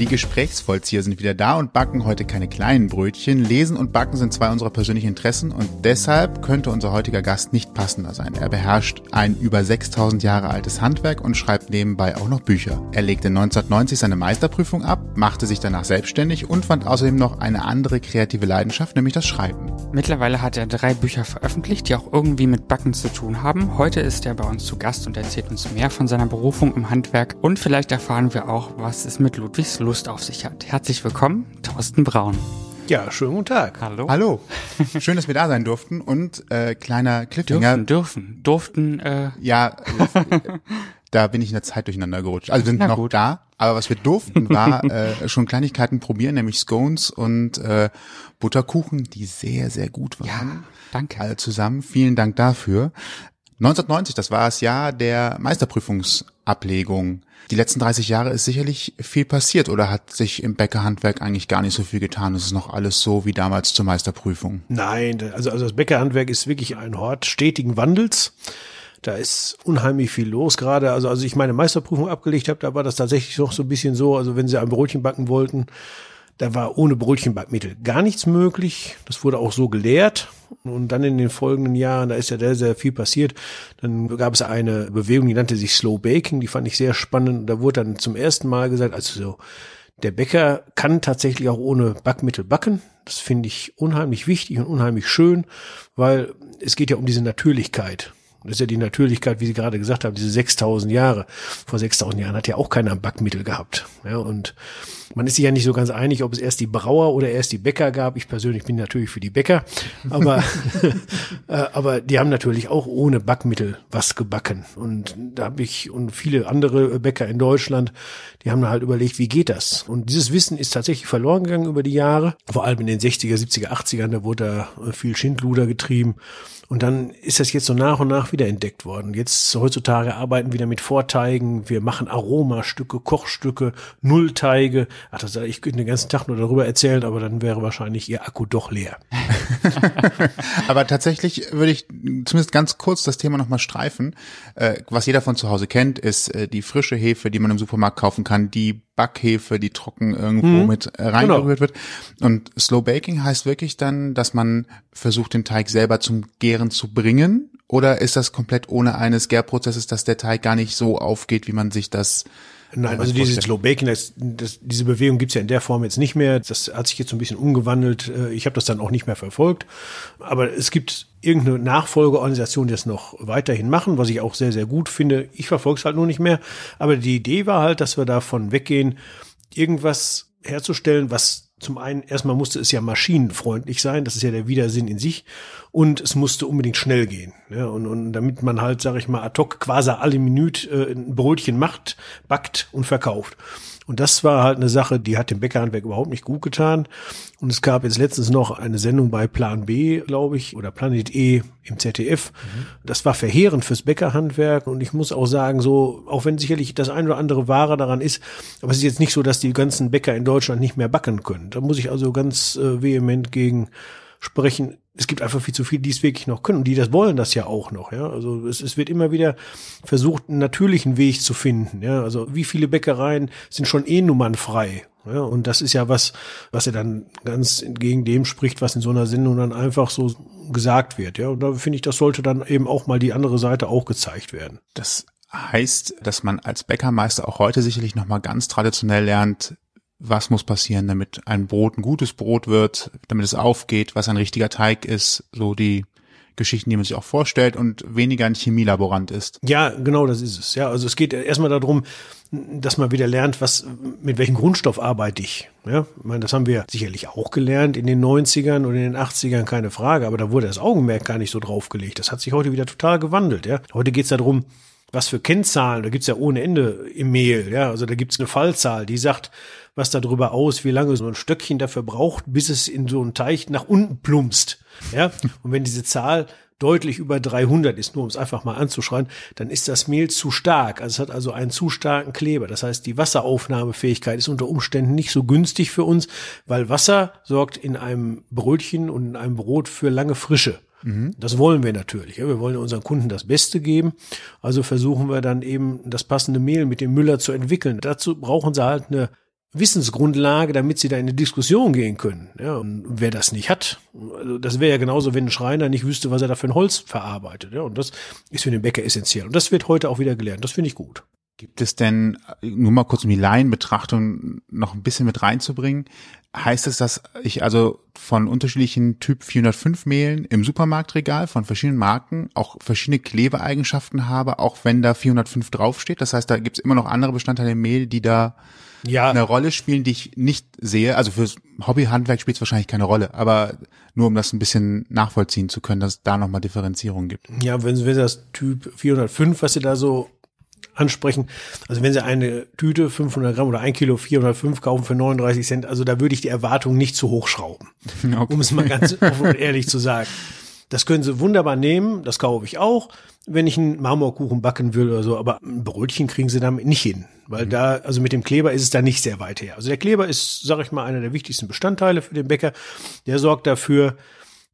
Die Gesprächsvollzieher sind wieder da und backen heute keine kleinen Brötchen. Lesen und Backen sind zwei unserer persönlichen Interessen und deshalb könnte unser heutiger Gast nicht passender sein. Er beherrscht ein über 6000 Jahre altes Handwerk und schreibt nebenbei auch noch Bücher. Er legte 1990 seine Meisterprüfung ab, machte sich danach selbstständig und fand außerdem noch eine andere kreative Leidenschaft, nämlich das Schreiben. Mittlerweile hat er drei Bücher veröffentlicht, die auch irgendwie mit Backen zu tun haben. Heute ist er bei uns zu Gast und erzählt uns mehr von seiner Berufung im Handwerk und vielleicht erfahren wir auch, was es mit Ludwigs Lust auf sich hat. Herzlich willkommen, Thorsten Braun. Ja, schönen guten Tag. Hallo. Hallo, schön, dass wir da sein durften und äh, kleiner Cliffhanger. Dürfen, dürfen, durften, äh, Ja, da bin ich in der Zeit durcheinander gerutscht. Also wir sind Na noch gut. da, aber was wir durften, war äh, schon Kleinigkeiten probieren, nämlich Scones und äh, Butterkuchen, die sehr, sehr gut waren. ja, danke. Alle zusammen, vielen Dank dafür. 1990, das war das Jahr der Meisterprüfungsablegung. Die letzten 30 Jahre ist sicherlich viel passiert oder hat sich im Bäckerhandwerk eigentlich gar nicht so viel getan? Es ist noch alles so wie damals zur Meisterprüfung. Nein, also, also das Bäckerhandwerk ist wirklich ein Hort stetigen Wandels. Da ist unheimlich viel los gerade. Also als ich meine Meisterprüfung abgelegt habe, da war das tatsächlich noch so ein bisschen so, also wenn sie ein Brötchen backen wollten, da war ohne Brötchenbackmittel gar nichts möglich. Das wurde auch so gelehrt. Und dann in den folgenden Jahren, da ist ja sehr, sehr viel passiert. Dann gab es eine Bewegung, die nannte sich Slow Baking. Die fand ich sehr spannend. Da wurde dann zum ersten Mal gesagt, also so, der Bäcker kann tatsächlich auch ohne Backmittel backen. Das finde ich unheimlich wichtig und unheimlich schön, weil es geht ja um diese Natürlichkeit. Das ist ja die Natürlichkeit, wie Sie gerade gesagt haben, diese 6000 Jahre. Vor 6000 Jahren hat ja auch keiner Backmittel gehabt. Ja, und man ist sich ja nicht so ganz einig, ob es erst die Brauer oder erst die Bäcker gab. Ich persönlich bin natürlich für die Bäcker, aber, äh, aber die haben natürlich auch ohne Backmittel was gebacken. Und da habe ich und viele andere Bäcker in Deutschland, die haben halt überlegt, wie geht das? Und dieses Wissen ist tatsächlich verloren gegangen über die Jahre. Vor allem in den 60er, 70er, 80ern, da wurde da viel Schindluder getrieben. Und dann ist das jetzt so nach und nach wieder entdeckt worden. Jetzt heutzutage arbeiten wir wieder mit Vorteigen. Wir machen Aromastücke, Kochstücke, Nullteige. Ach, das, ich könnte den ganzen Tag nur darüber erzählen, aber dann wäre wahrscheinlich Ihr Akku doch leer. Aber tatsächlich würde ich zumindest ganz kurz das Thema nochmal streifen. Äh, was jeder von zu Hause kennt, ist äh, die frische Hefe, die man im Supermarkt kaufen kann, die Backhefe, die trocken irgendwo mit äh, reingerührt wird. Und Slow Baking heißt wirklich dann, dass man versucht, den Teig selber zum Gären zu bringen? Oder ist das komplett ohne eines Gärprozesses, dass der Teig gar nicht so aufgeht, wie man sich das Nein, also dieses? Slow Baking, das, das, diese Bewegung gibt's ja in der Form jetzt nicht mehr. Das hat sich jetzt so ein bisschen umgewandelt. Äh, Ich habe das dann auch nicht mehr verfolgt. Aber es gibt irgendeine Nachfolgeorganisation, die das noch weiterhin machen, was ich auch sehr, sehr gut finde. Ich verfolge es halt nur nicht mehr. Aber die Idee war halt, dass wir davon weggehen, irgendwas herzustellen, was zum einen, erstmal musste es ja maschinenfreundlich sein, das ist ja der Widersinn in sich, und es musste unbedingt schnell gehen. Ja, und, und damit man halt, sag ich mal, ad hoc quasi alle Minute äh, ein Brötchen macht, backt und verkauft. Und das war halt eine Sache, die hat dem Bäckerhandwerk überhaupt nicht gut getan. Und es gab jetzt letztens noch eine Sendung bei Plan B, glaube ich, oder Planet E im ZDF. Das war verheerend fürs Bäckerhandwerk. Und ich muss auch sagen, so, auch wenn sicherlich das ein oder andere Wahre daran ist, aber es ist jetzt nicht so, dass die ganzen Bäcker in Deutschland nicht mehr backen können. Da muss ich also ganz äh, vehement gegen sprechen. Es gibt einfach viel zu viele, die es wirklich noch können und die das wollen das ja auch noch, ja. Also es, es wird immer wieder versucht, einen natürlichen Weg zu finden, ja. Also wie viele Bäckereien sind schon eh nummernfrei, ja. Und das ist ja was, was ja dann ganz entgegen dem spricht, was in so einer Sendung dann einfach so gesagt wird, ja. Und da finde ich, das sollte dann eben auch mal die andere Seite auch gezeigt werden. Das heißt, dass man als Bäckermeister auch heute sicherlich nochmal ganz traditionell lernt, was muss passieren, damit ein Brot ein gutes Brot wird, damit es aufgeht, was ein richtiger Teig ist, so die Geschichten, die man sich auch vorstellt und weniger ein Chemielaborant ist. Ja, genau, das ist es. Ja, also es geht erstmal darum, dass man wieder lernt, was, mit welchem Grundstoff arbeite ich. Ja, ich meine, das haben wir sicherlich auch gelernt in den 90ern und in den 80ern, keine Frage, aber da wurde das Augenmerk gar nicht so drauf gelegt. Das hat sich heute wieder total gewandelt. Ja, heute geht's darum, was für Kennzahlen, da gibt's ja ohne Ende im Mehl, ja, also da gibt's eine Fallzahl, die sagt, was darüber aus, wie lange so ein Stöckchen dafür braucht, bis es in so einen Teich nach unten plumpst. Ja, und wenn diese Zahl deutlich über 300 ist, nur um es einfach mal anzuschreien, dann ist das Mehl zu stark. Also es hat also einen zu starken Kleber. Das heißt, die Wasseraufnahmefähigkeit ist unter Umständen nicht so günstig für uns, weil Wasser sorgt in einem Brötchen und in einem Brot für lange Frische. Mhm. Das wollen wir natürlich. Wir wollen unseren Kunden das Beste geben. Also versuchen wir dann eben das passende Mehl mit dem Müller zu entwickeln. Dazu brauchen sie halt eine Wissensgrundlage, damit sie da in eine Diskussion gehen können. Ja, und wer das nicht hat, also das wäre ja genauso, wenn ein Schreiner nicht wüsste, was er da für ein Holz verarbeitet. Ja, und das ist für den Bäcker essentiell. Und das wird heute auch wieder gelernt. Das finde ich gut. Gibt es denn, nur mal kurz um die Laienbetrachtung noch ein bisschen mit reinzubringen, heißt es, dass ich also von unterschiedlichen Typ 405 Mehlen im Supermarktregal von verschiedenen Marken auch verschiedene Klebeeigenschaften habe, auch wenn da 405 draufsteht? Das heißt, da gibt es immer noch andere Bestandteile im Mehl, die da ja. eine Rolle spielen, die ich nicht sehe. Also fürs Hobbyhandwerk spielt es wahrscheinlich keine Rolle, aber nur um das ein bisschen nachvollziehen zu können, dass es da nochmal Differenzierung gibt. Ja, wenn Sie das Typ 405, was Sie da so ansprechen. Also wenn Sie eine Tüte 500 Gramm oder ein Kilo 405 kaufen für 39 Cent, also da würde ich die Erwartung nicht zu hoch schrauben, okay. um es mal ganz offen und ehrlich zu sagen. Das können Sie wunderbar nehmen, das kaufe ich auch, wenn ich einen Marmorkuchen backen will oder so, aber ein Brötchen kriegen Sie damit nicht hin, weil mhm. da, also mit dem Kleber ist es da nicht sehr weit her. Also der Kleber ist, sage ich mal, einer der wichtigsten Bestandteile für den Bäcker. Der sorgt dafür,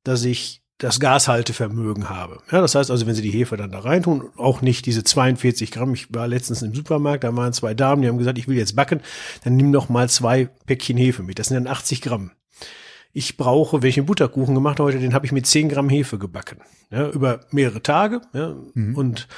dass ich das Gashaltevermögen habe. Ja, das heißt also, wenn Sie die Hefe dann da reintun, auch nicht diese 42 Gramm. Ich war letztens im Supermarkt, da waren zwei Damen, die haben gesagt, ich will jetzt backen, dann nimm noch mal zwei Päckchen Hefe mit. Das sind dann 80 Gramm. Ich brauche, einen Butterkuchen gemacht heute, den habe ich mit 10 Gramm Hefe gebacken. Ja, über mehrere Tage. Ja, mhm. Und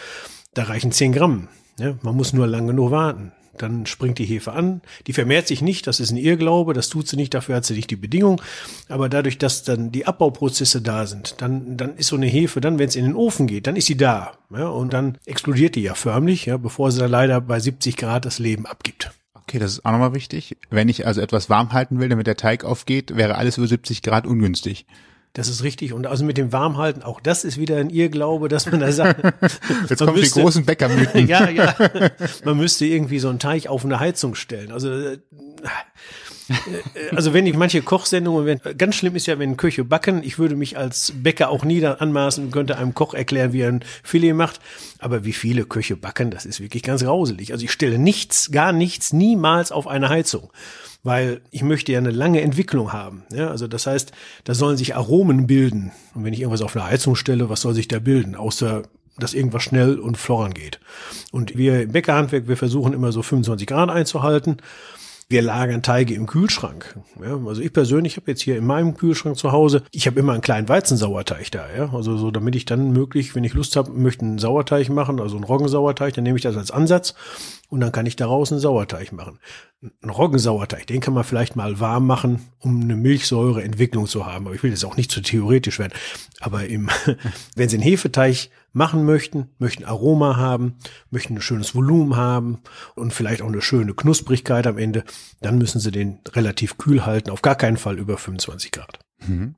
da reichen 10 Gramm. Ja, man muss nur lang genug warten. Dann springt die Hefe an. Die vermehrt sich nicht, das ist ein Irrglaube, das tut sie nicht, dafür hat sie nicht die Bedingung. Aber dadurch, dass dann die Abbauprozesse da sind, dann, dann ist so eine Hefe, dann, wenn es in den Ofen geht, dann ist sie da. Ja, und dann explodiert die ja förmlich, ja, bevor sie dann leider bei 70 Grad das Leben abgibt. Okay, das ist auch nochmal wichtig. Wenn ich also etwas warm halten will, damit der Teig aufgeht, wäre alles über 70 Grad ungünstig. Das ist richtig. Und also mit dem Warmhalten, auch das ist wieder ein Irrglaube, dass man da sagt. Jetzt kommen müsste, die großen Bäckermythen. ja, ja. Man müsste irgendwie so einen Teich auf eine Heizung stellen. Also, äh, also wenn ich manche Kochsendungen, wenn, ganz schlimm ist ja, wenn Köche backen. Ich würde mich als Bäcker auch nie anmaßen, könnte einem Koch erklären, wie er ein Filet macht. Aber wie viele Köche backen, das ist wirklich ganz grauselig. Also ich stelle nichts, gar nichts, niemals auf eine Heizung weil ich möchte ja eine lange Entwicklung haben. Ja, also das heißt, da sollen sich Aromen bilden. Und wenn ich irgendwas auf eine Heizung stelle, was soll sich da bilden? Außer dass irgendwas schnell und floran geht. Und wir im Bäckerhandwerk, wir versuchen immer so 25 Grad einzuhalten. Wir lagern Teige im Kühlschrank. Ja, also ich persönlich habe jetzt hier in meinem Kühlschrank zu Hause, ich habe immer einen kleinen Weizensauerteig da. Ja, also so, damit ich dann möglich, wenn ich Lust habe, möchte einen Sauerteig machen, also einen Roggensauerteig, dann nehme ich das als Ansatz und dann kann ich daraus einen Sauerteig machen. Ein Roggensauerteig, den kann man vielleicht mal warm machen, um eine Milchsäureentwicklung zu haben. Aber ich will jetzt auch nicht zu theoretisch werden. Aber im, wenn Sie einen Hefeteig machen möchten, möchten Aroma haben, möchten ein schönes Volumen haben und vielleicht auch eine schöne Knusprigkeit am Ende, dann müssen Sie den relativ kühl halten, auf gar keinen Fall über 25 Grad. Mhm.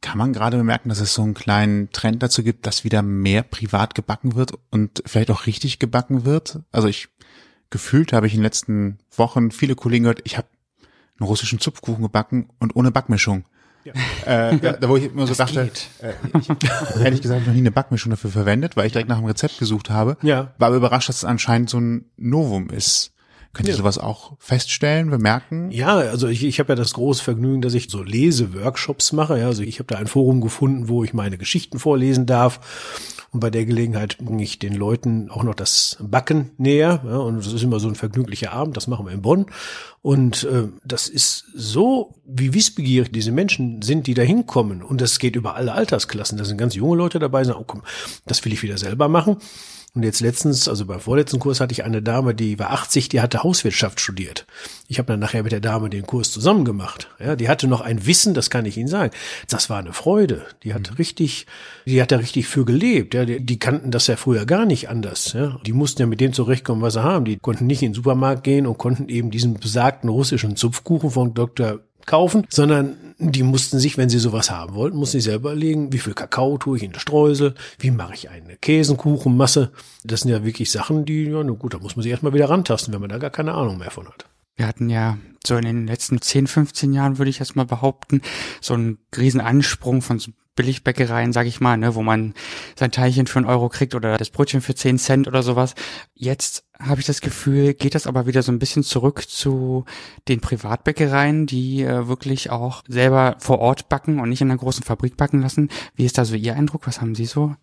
Kann man gerade bemerken, dass es so einen kleinen Trend dazu gibt, dass wieder mehr privat gebacken wird und vielleicht auch richtig gebacken wird? Also ich gefühlt habe ich in den letzten Wochen viele Kollegen gehört, ich habe einen russischen Zupfkuchen gebacken und ohne Backmischung. Ja. Äh, da, da, wo ich immer so das dachte, äh, ich habe ehrlich gesagt noch nie eine Backmischung dafür verwendet, weil ich direkt nach einem Rezept gesucht habe. Ja. War aber überrascht, dass es anscheinend so ein Novum ist. Könnt ihr ja. sowas auch feststellen, bemerken? Ja, also ich, ich habe ja das große Vergnügen, dass ich so Leseworkshops mache. Ja, also ich habe da ein Forum gefunden, wo ich meine Geschichten vorlesen darf. Und bei der Gelegenheit bringe ich den Leuten auch noch das Backen näher. Ja, und das ist immer so ein vergnüglicher Abend, das machen wir in Bonn. Und äh, das ist so, wie wissbegierig diese Menschen sind, die da hinkommen. Und das geht über alle Altersklassen. Da sind ganz junge Leute dabei, sagen, oh komm, das will ich wieder selber machen. Und jetzt letztens, also beim vorletzten Kurs hatte ich eine Dame, die war 80, die hatte Hauswirtschaft studiert. Ich habe dann nachher mit der Dame den Kurs zusammen gemacht. Ja, die hatte noch ein Wissen, das kann ich Ihnen sagen. Das war eine Freude. Die hat mhm. richtig, die hat da richtig für gelebt. Ja, die, die, kannten das ja früher gar nicht anders. Ja, die mussten ja mit dem zurechtkommen, was sie haben. Die konnten nicht in den Supermarkt gehen und konnten eben diesen besagten russischen Zupfkuchen von Dr kaufen, sondern die mussten sich, wenn sie sowas haben wollten, mussten sie selber überlegen, wie viel Kakao tue ich in den Streusel, wie mache ich eine Käsenkuchenmasse. Das sind ja wirklich Sachen, die, ja, na gut, da muss man sich erstmal wieder rantasten, wenn man da gar keine Ahnung mehr von hat. Wir hatten ja so in den letzten 10, 15 Jahren, würde ich erstmal behaupten, so einen riesen Ansprung von so Billigbäckereien, sag ich mal, ne, wo man sein Teilchen für einen Euro kriegt oder das Brötchen für zehn Cent oder sowas. Jetzt habe ich das Gefühl, geht das aber wieder so ein bisschen zurück zu den Privatbäckereien, die äh, wirklich auch selber vor Ort backen und nicht in einer großen Fabrik backen lassen. Wie ist da so Ihr Eindruck? Was haben Sie so?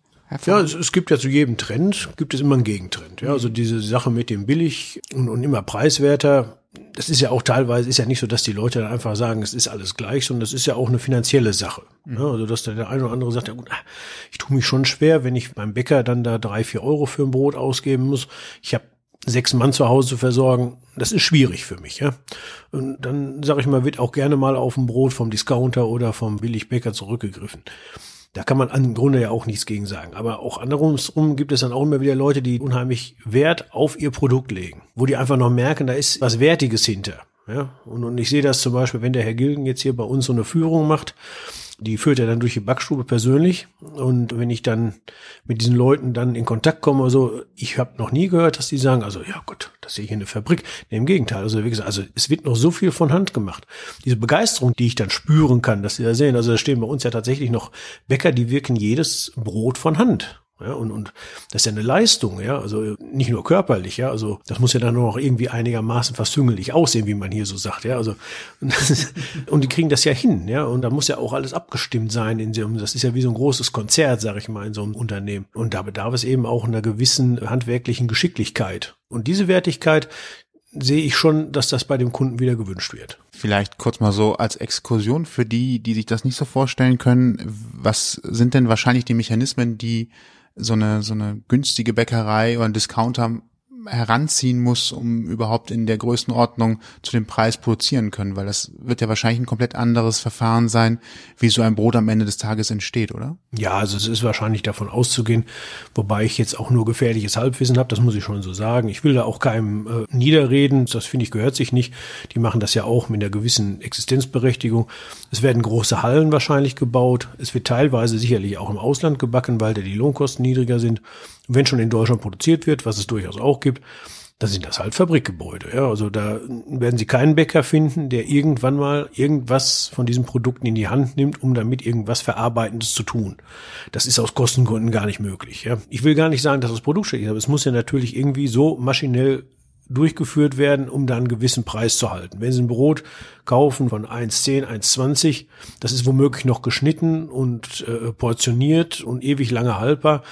Ja, es, es, gibt ja zu jedem Trend, gibt es immer einen Gegentrend. Ja, also diese Sache mit dem billig und, und immer preiswerter, das ist ja auch teilweise, ist ja nicht so, dass die Leute dann einfach sagen, es ist alles gleich, sondern das ist ja auch eine finanzielle Sache. Mhm. Ja, also dass der eine oder andere sagt, ja gut, ich tue mich schon schwer, wenn ich beim Bäcker dann da drei, vier Euro für ein Brot ausgeben muss. Ich habe sechs Mann zu Hause zu versorgen, das ist schwierig für mich, ja. Und dann sage ich mal, wird auch gerne mal auf ein Brot vom Discounter oder vom Billigbäcker zurückgegriffen. Da kann man im Grunde ja auch nichts gegen sagen. Aber auch andersrum gibt es dann auch immer wieder Leute, die unheimlich Wert auf ihr Produkt legen, wo die einfach noch merken, da ist was Wertiges hinter. Ja, und, und ich sehe das zum Beispiel, wenn der Herr Gilgen jetzt hier bei uns so eine Führung macht, die führt er dann durch die Backstube persönlich. Und wenn ich dann mit diesen Leuten dann in Kontakt komme, also ich habe noch nie gehört, dass die sagen, also ja Gott, das sehe ich in der Fabrik. Nee, Im Gegenteil, also wie gesagt, also es wird noch so viel von Hand gemacht. Diese Begeisterung, die ich dann spüren kann, dass sie da sehen, also da stehen bei uns ja tatsächlich noch Bäcker, die wirken jedes Brot von Hand. Ja, und, und das ist ja eine Leistung, ja, also nicht nur körperlich, ja, also das muss ja dann noch irgendwie einigermaßen versüngelig aussehen, wie man hier so sagt, ja, also und die kriegen das ja hin, ja, und da muss ja auch alles abgestimmt sein in so, das ist ja wie so ein großes Konzert, sag ich mal, in so einem Unternehmen. Und da bedarf es eben auch einer gewissen handwerklichen Geschicklichkeit. Und diese Wertigkeit, sehe ich schon, dass das bei dem Kunden wieder gewünscht wird. Vielleicht kurz mal so als Exkursion für die, die sich das nicht so vorstellen können. Was sind denn wahrscheinlich die Mechanismen, die so eine, so eine günstige Bäckerei oder ein Discounter heranziehen muss, um überhaupt in der Größenordnung zu dem Preis produzieren können, weil das wird ja wahrscheinlich ein komplett anderes Verfahren sein, wie so ein Brot am Ende des Tages entsteht, oder? Ja, also es ist wahrscheinlich davon auszugehen, wobei ich jetzt auch nur gefährliches Halbwissen habe, das muss ich schon so sagen. Ich will da auch keinem äh, niederreden, das finde ich gehört sich nicht. Die machen das ja auch mit einer gewissen Existenzberechtigung. Es werden große Hallen wahrscheinlich gebaut. Es wird teilweise sicherlich auch im Ausland gebacken, weil da die Lohnkosten niedriger sind wenn schon in Deutschland produziert wird, was es durchaus auch gibt, dann sind das halt Fabrikgebäude. Ja, also da werden Sie keinen Bäcker finden, der irgendwann mal irgendwas von diesen Produkten in die Hand nimmt, um damit irgendwas Verarbeitendes zu tun. Das ist aus Kostengründen gar nicht möglich. Ja. Ich will gar nicht sagen, dass das Produkt schlecht ist, aber es muss ja natürlich irgendwie so maschinell durchgeführt werden, um dann einen gewissen Preis zu halten. Wenn Sie ein Brot kaufen von 1,10, 1,20, das ist womöglich noch geschnitten und äh, portioniert und ewig lange haltbar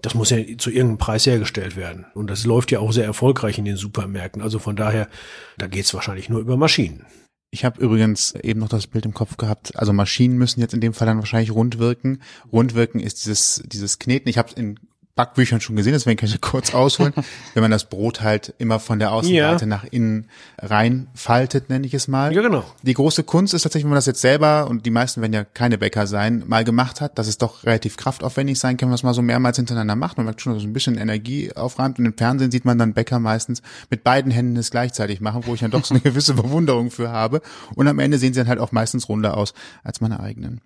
das muss ja zu irgendeinem Preis hergestellt werden. Und das läuft ja auch sehr erfolgreich in den Supermärkten. Also von daher, da geht's wahrscheinlich nur über Maschinen. Ich habe übrigens eben noch das Bild im Kopf gehabt. Also Maschinen müssen jetzt in dem Fall dann wahrscheinlich rund wirken. Rund wirken ist dieses dieses Kneten. Ich habe in Backbüchern schon gesehen, deswegen kann ich kurz ausholen. Wenn man das Brot halt immer von der Außenseite ja. nach innen reinfaltet, nenne ich es mal. Ja, genau. Die große Kunst ist tatsächlich, wenn man das jetzt selber, und die meisten werden ja keine Bäcker sein, mal gemacht hat, dass es doch relativ kraftaufwendig sein kann, wenn man es mal so mehrmals hintereinander macht. Man merkt schon, dass so ein bisschen Energie aufräumt. Und im Fernsehen sieht man dann Bäcker meistens mit beiden Händen es geheitig machen, wo ich dann doch so eine gewisse Bewunderung für habe. Und am Ende sehen sie dann halt auch meistens runder aus als meine eigenen.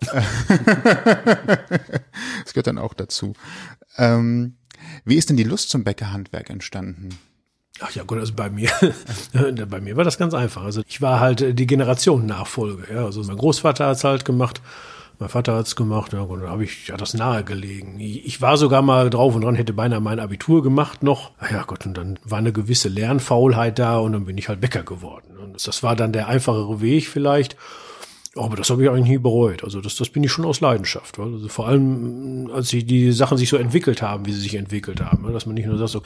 das gehört dann auch dazu. Ähm, wie ist denn die Lust zum Bäckerhandwerk entstanden? Ach ja, gut, also bei mir, bei mir war das ganz einfach. Also ich war halt die Generationennachfolge. Ja, also mein Großvater hat's halt gemacht, mein Vater hat's gemacht. Ja, und dann habe ich ja das nahegelegen. Ich, ich war sogar mal drauf und dran, hätte beinahe mein Abitur gemacht noch. Ach ja Gott, und dann war eine gewisse Lernfaulheit da und dann bin ich halt Bäcker geworden. Und das war dann der einfachere Weg vielleicht. Aber das habe ich eigentlich nie bereut. Also das, das bin ich schon aus Leidenschaft. Also vor allem, als sich die Sachen sich so entwickelt haben, wie sie sich entwickelt haben. Dass man nicht nur sagt, so,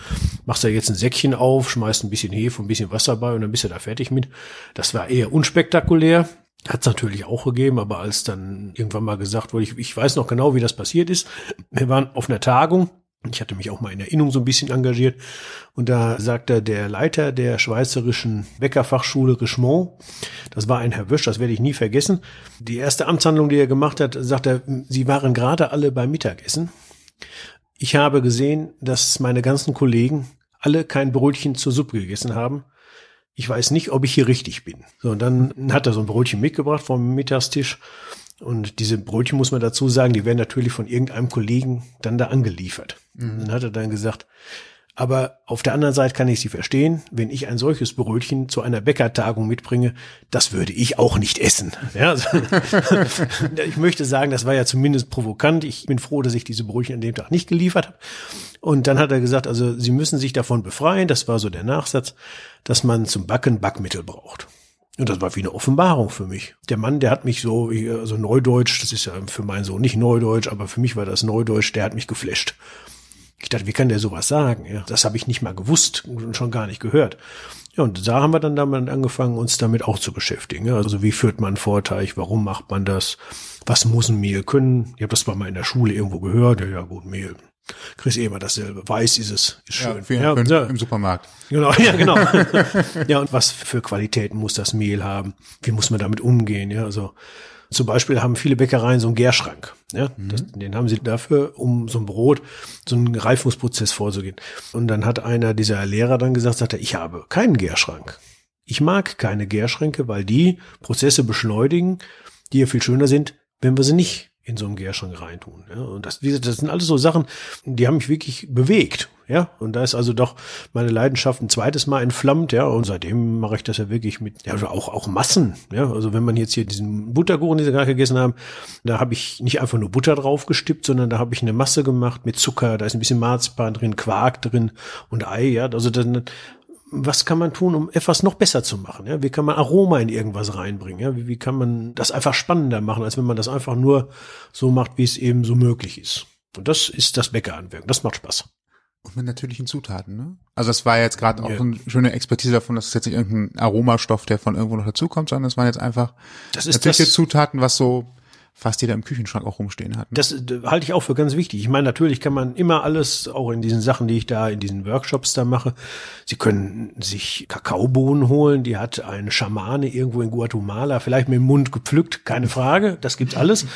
machst da jetzt ein Säckchen auf, schmeißt ein bisschen Hefe, ein bisschen Wasser bei und dann bist du da fertig mit. Das war eher unspektakulär. Hat es natürlich auch gegeben, aber als dann irgendwann mal gesagt wurde, ich, ich weiß noch genau, wie das passiert ist. Wir waren auf einer Tagung ich hatte mich auch mal in Erinnerung so ein bisschen engagiert. Und da sagte der Leiter der schweizerischen Bäckerfachschule Richemont, das war ein Herr Wösch, das werde ich nie vergessen. Die erste Amtshandlung, die er gemacht hat, sagt er, Sie waren gerade alle beim Mittagessen. Ich habe gesehen, dass meine ganzen Kollegen alle kein Brötchen zur Suppe gegessen haben. Ich weiß nicht, ob ich hier richtig bin. So, und dann hat er so ein Brötchen mitgebracht vom Mittagstisch. Und diese Brötchen muss man dazu sagen, die werden natürlich von irgendeinem Kollegen dann da angeliefert. Mhm. Dann hat er dann gesagt, Aber auf der anderen Seite kann ich sie verstehen, wenn ich ein solches Brötchen zu einer Bäckertagung mitbringe, das würde ich auch nicht essen. Ja, also, ich möchte sagen, das war ja zumindest provokant. Ich bin froh, dass ich diese Brötchen an dem Tag nicht geliefert habe. Und dann hat er gesagt, also Sie müssen sich davon befreien, das war so der Nachsatz, dass man zum Backen Backmittel braucht. Und das war wie eine Offenbarung für mich. Der Mann, der hat mich so, also Neudeutsch, das ist ja für meinen Sohn nicht Neudeutsch, aber für mich war das Neudeutsch, der hat mich geflasht. Ich dachte, wie kann der sowas sagen? Ja, das habe ich nicht mal gewusst und schon gar nicht gehört. Ja, und da haben wir dann damit angefangen, uns damit auch zu beschäftigen. Also wie führt man Vorteig? Warum macht man das? Was muss ein Mehl können? Ich habe das zwar mal in der Schule irgendwo gehört. Ja, ja gut, Mehl. Chris immer dasselbe. Weiß ist es, ist schön. Ja, für, ja, für ja. im Supermarkt. Genau, ja, genau. ja, und was für Qualitäten muss das Mehl haben? Wie muss man damit umgehen? Ja, also zum Beispiel haben viele Bäckereien so einen Gärschrank. Ja, mhm. das, den haben sie dafür, um so ein Brot, so einen Reifungsprozess vorzugehen. Und dann hat einer dieser Lehrer dann gesagt, sagt er, ich habe keinen Gärschrank. Ich mag keine Gärschränke, weil die Prozesse beschleunigen, die ja viel schöner sind, wenn wir sie nicht in so einen Gärschrank reintun. Ja. Und das, das sind alles so Sachen, die haben mich wirklich bewegt. Ja, und da ist also doch meine Leidenschaft ein zweites Mal entflammt, ja, und seitdem mache ich das ja wirklich mit, ja, auch, auch Massen, ja, also wenn man jetzt hier diesen Butterkuchen, den Sie gerade gegessen haben, da habe ich nicht einfach nur Butter drauf gestippt, sondern da habe ich eine Masse gemacht mit Zucker, da ist ein bisschen Marzipan drin, Quark drin und Ei, ja, also dann was kann man tun, um etwas noch besser zu machen? Ja? Wie kann man Aroma in irgendwas reinbringen? Ja? Wie, wie kann man das einfach spannender machen, als wenn man das einfach nur so macht, wie es eben so möglich ist? Und das ist das Bäckerhandwerk. Das macht Spaß. Und mit natürlichen Zutaten, ne? Also es war jetzt gerade auch ja. so eine schöne Expertise davon, dass es jetzt nicht irgendein Aromastoff, der von irgendwo noch dazukommt, sondern es waren jetzt einfach das ist natürliche das, Zutaten, was so fast jeder im Küchenschrank auch rumstehen hat. Ne? Das äh, halte ich auch für ganz wichtig. Ich meine, natürlich kann man immer alles, auch in diesen Sachen, die ich da in diesen Workshops da mache, Sie können sich Kakaobohnen holen, die hat ein Schamane irgendwo in Guatemala, vielleicht mit dem Mund gepflückt, keine Frage, das gibt's alles.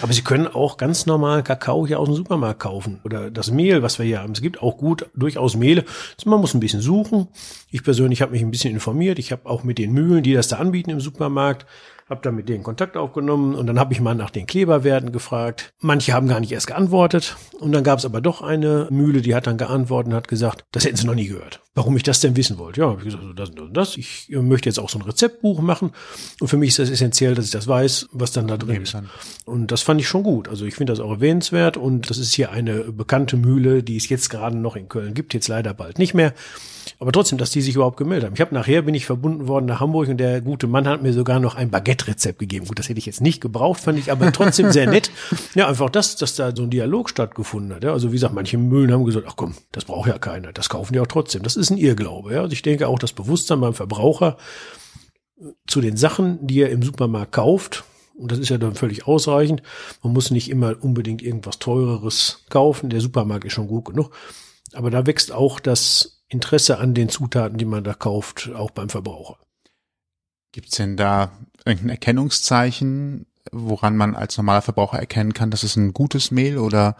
Aber Sie können auch ganz normal Kakao hier aus dem Supermarkt kaufen oder das Mehl, was wir hier haben. Es gibt auch gut durchaus Mehle. Man muss ein bisschen suchen. Ich persönlich habe mich ein bisschen informiert. Ich habe auch mit den Mühlen, die das da anbieten im Supermarkt, habe dann mit denen Kontakt aufgenommen und dann habe ich mal nach den Kleberwerten gefragt. Manche haben gar nicht erst geantwortet und dann gab es aber doch eine Mühle, die hat dann geantwortet und hat gesagt, das hätten sie noch nie gehört. Warum ich das denn wissen wollte? Ja, hab ich gesagt, das und das. Ich möchte jetzt auch so ein Rezeptbuch machen und für mich ist das essentiell, dass ich das weiß, was dann da drin ist. Und das fand ich schon gut. Also ich finde das auch erwähnenswert und das ist hier eine bekannte Mühle, die es jetzt gerade noch in Köln gibt, jetzt leider bald nicht mehr. Aber trotzdem, dass die sich überhaupt gemeldet haben. Ich habe nachher bin ich verbunden worden nach Hamburg und der gute Mann hat mir sogar noch ein Baguette-Rezept gegeben. Gut, das hätte ich jetzt nicht gebraucht, fand ich aber trotzdem sehr nett. Ja, einfach das, dass da so ein Dialog stattgefunden hat. Ja, also wie gesagt, manche Mühlen haben gesagt, ach komm, das braucht ja keiner, das kaufen die auch trotzdem. Das ist ein Irrglaube. Ja, also ich denke auch das Bewusstsein beim Verbraucher zu den Sachen, die er im Supermarkt kauft, und das ist ja dann völlig ausreichend. Man muss nicht immer unbedingt irgendwas teureres kaufen. Der Supermarkt ist schon gut genug. Aber da wächst auch das Interesse an den Zutaten, die man da kauft, auch beim Verbraucher. Gibt's denn da irgendein Erkennungszeichen, woran man als normaler Verbraucher erkennen kann, dass es ein gutes Mehl oder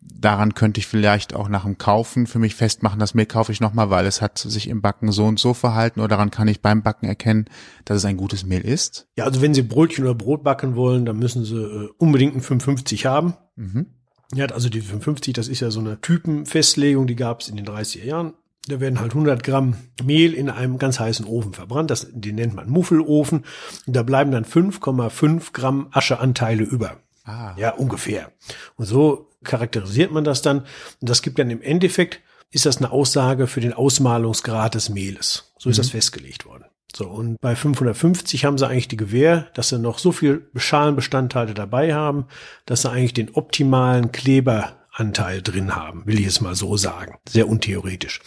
daran könnte ich vielleicht auch nach dem Kaufen für mich festmachen, das Mehl kaufe ich nochmal, weil es hat sich im Backen so und so verhalten oder daran kann ich beim Backen erkennen, dass es ein gutes Mehl ist? Ja, also wenn Sie Brötchen oder Brot backen wollen, dann müssen Sie äh, unbedingt ein 55 haben. Mhm. Ja, also die 55, das ist ja so eine Typenfestlegung, die gab es in den 30er Jahren. Da werden halt 100 Gramm Mehl in einem ganz heißen Ofen verbrannt. Das, den nennt man Muffelofen. Und da bleiben dann 5,5 Gramm Ascheanteile über. Ah. Ja, ungefähr. Und so charakterisiert man das dann. Und das gibt dann im Endeffekt, ist das eine Aussage für den Ausmalungsgrad des Mehles. So ist mhm. das festgelegt worden. So, und bei 550 haben sie eigentlich die Gewähr, dass sie noch so viel Schalenbestandteile dabei haben, dass sie eigentlich den optimalen Kleber Anteil drin haben, will ich es mal so sagen. Sehr untheoretisch.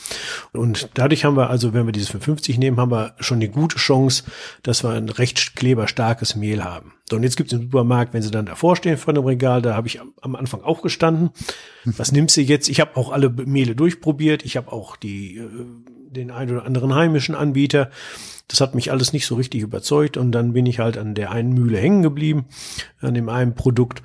Und dadurch haben wir also, wenn wir dieses 550 nehmen, haben wir schon eine gute Chance, dass wir ein recht kleberstarkes Mehl haben. So, und jetzt gibt es im Supermarkt, wenn sie dann davor stehen vor dem Regal, da habe ich am Anfang auch gestanden. Was nimmst du jetzt? Ich habe auch alle Mehle durchprobiert. Ich habe auch die, äh, den ein oder anderen heimischen Anbieter. Das hat mich alles nicht so richtig überzeugt und dann bin ich halt an der einen Mühle hängen geblieben, an dem einen Produkt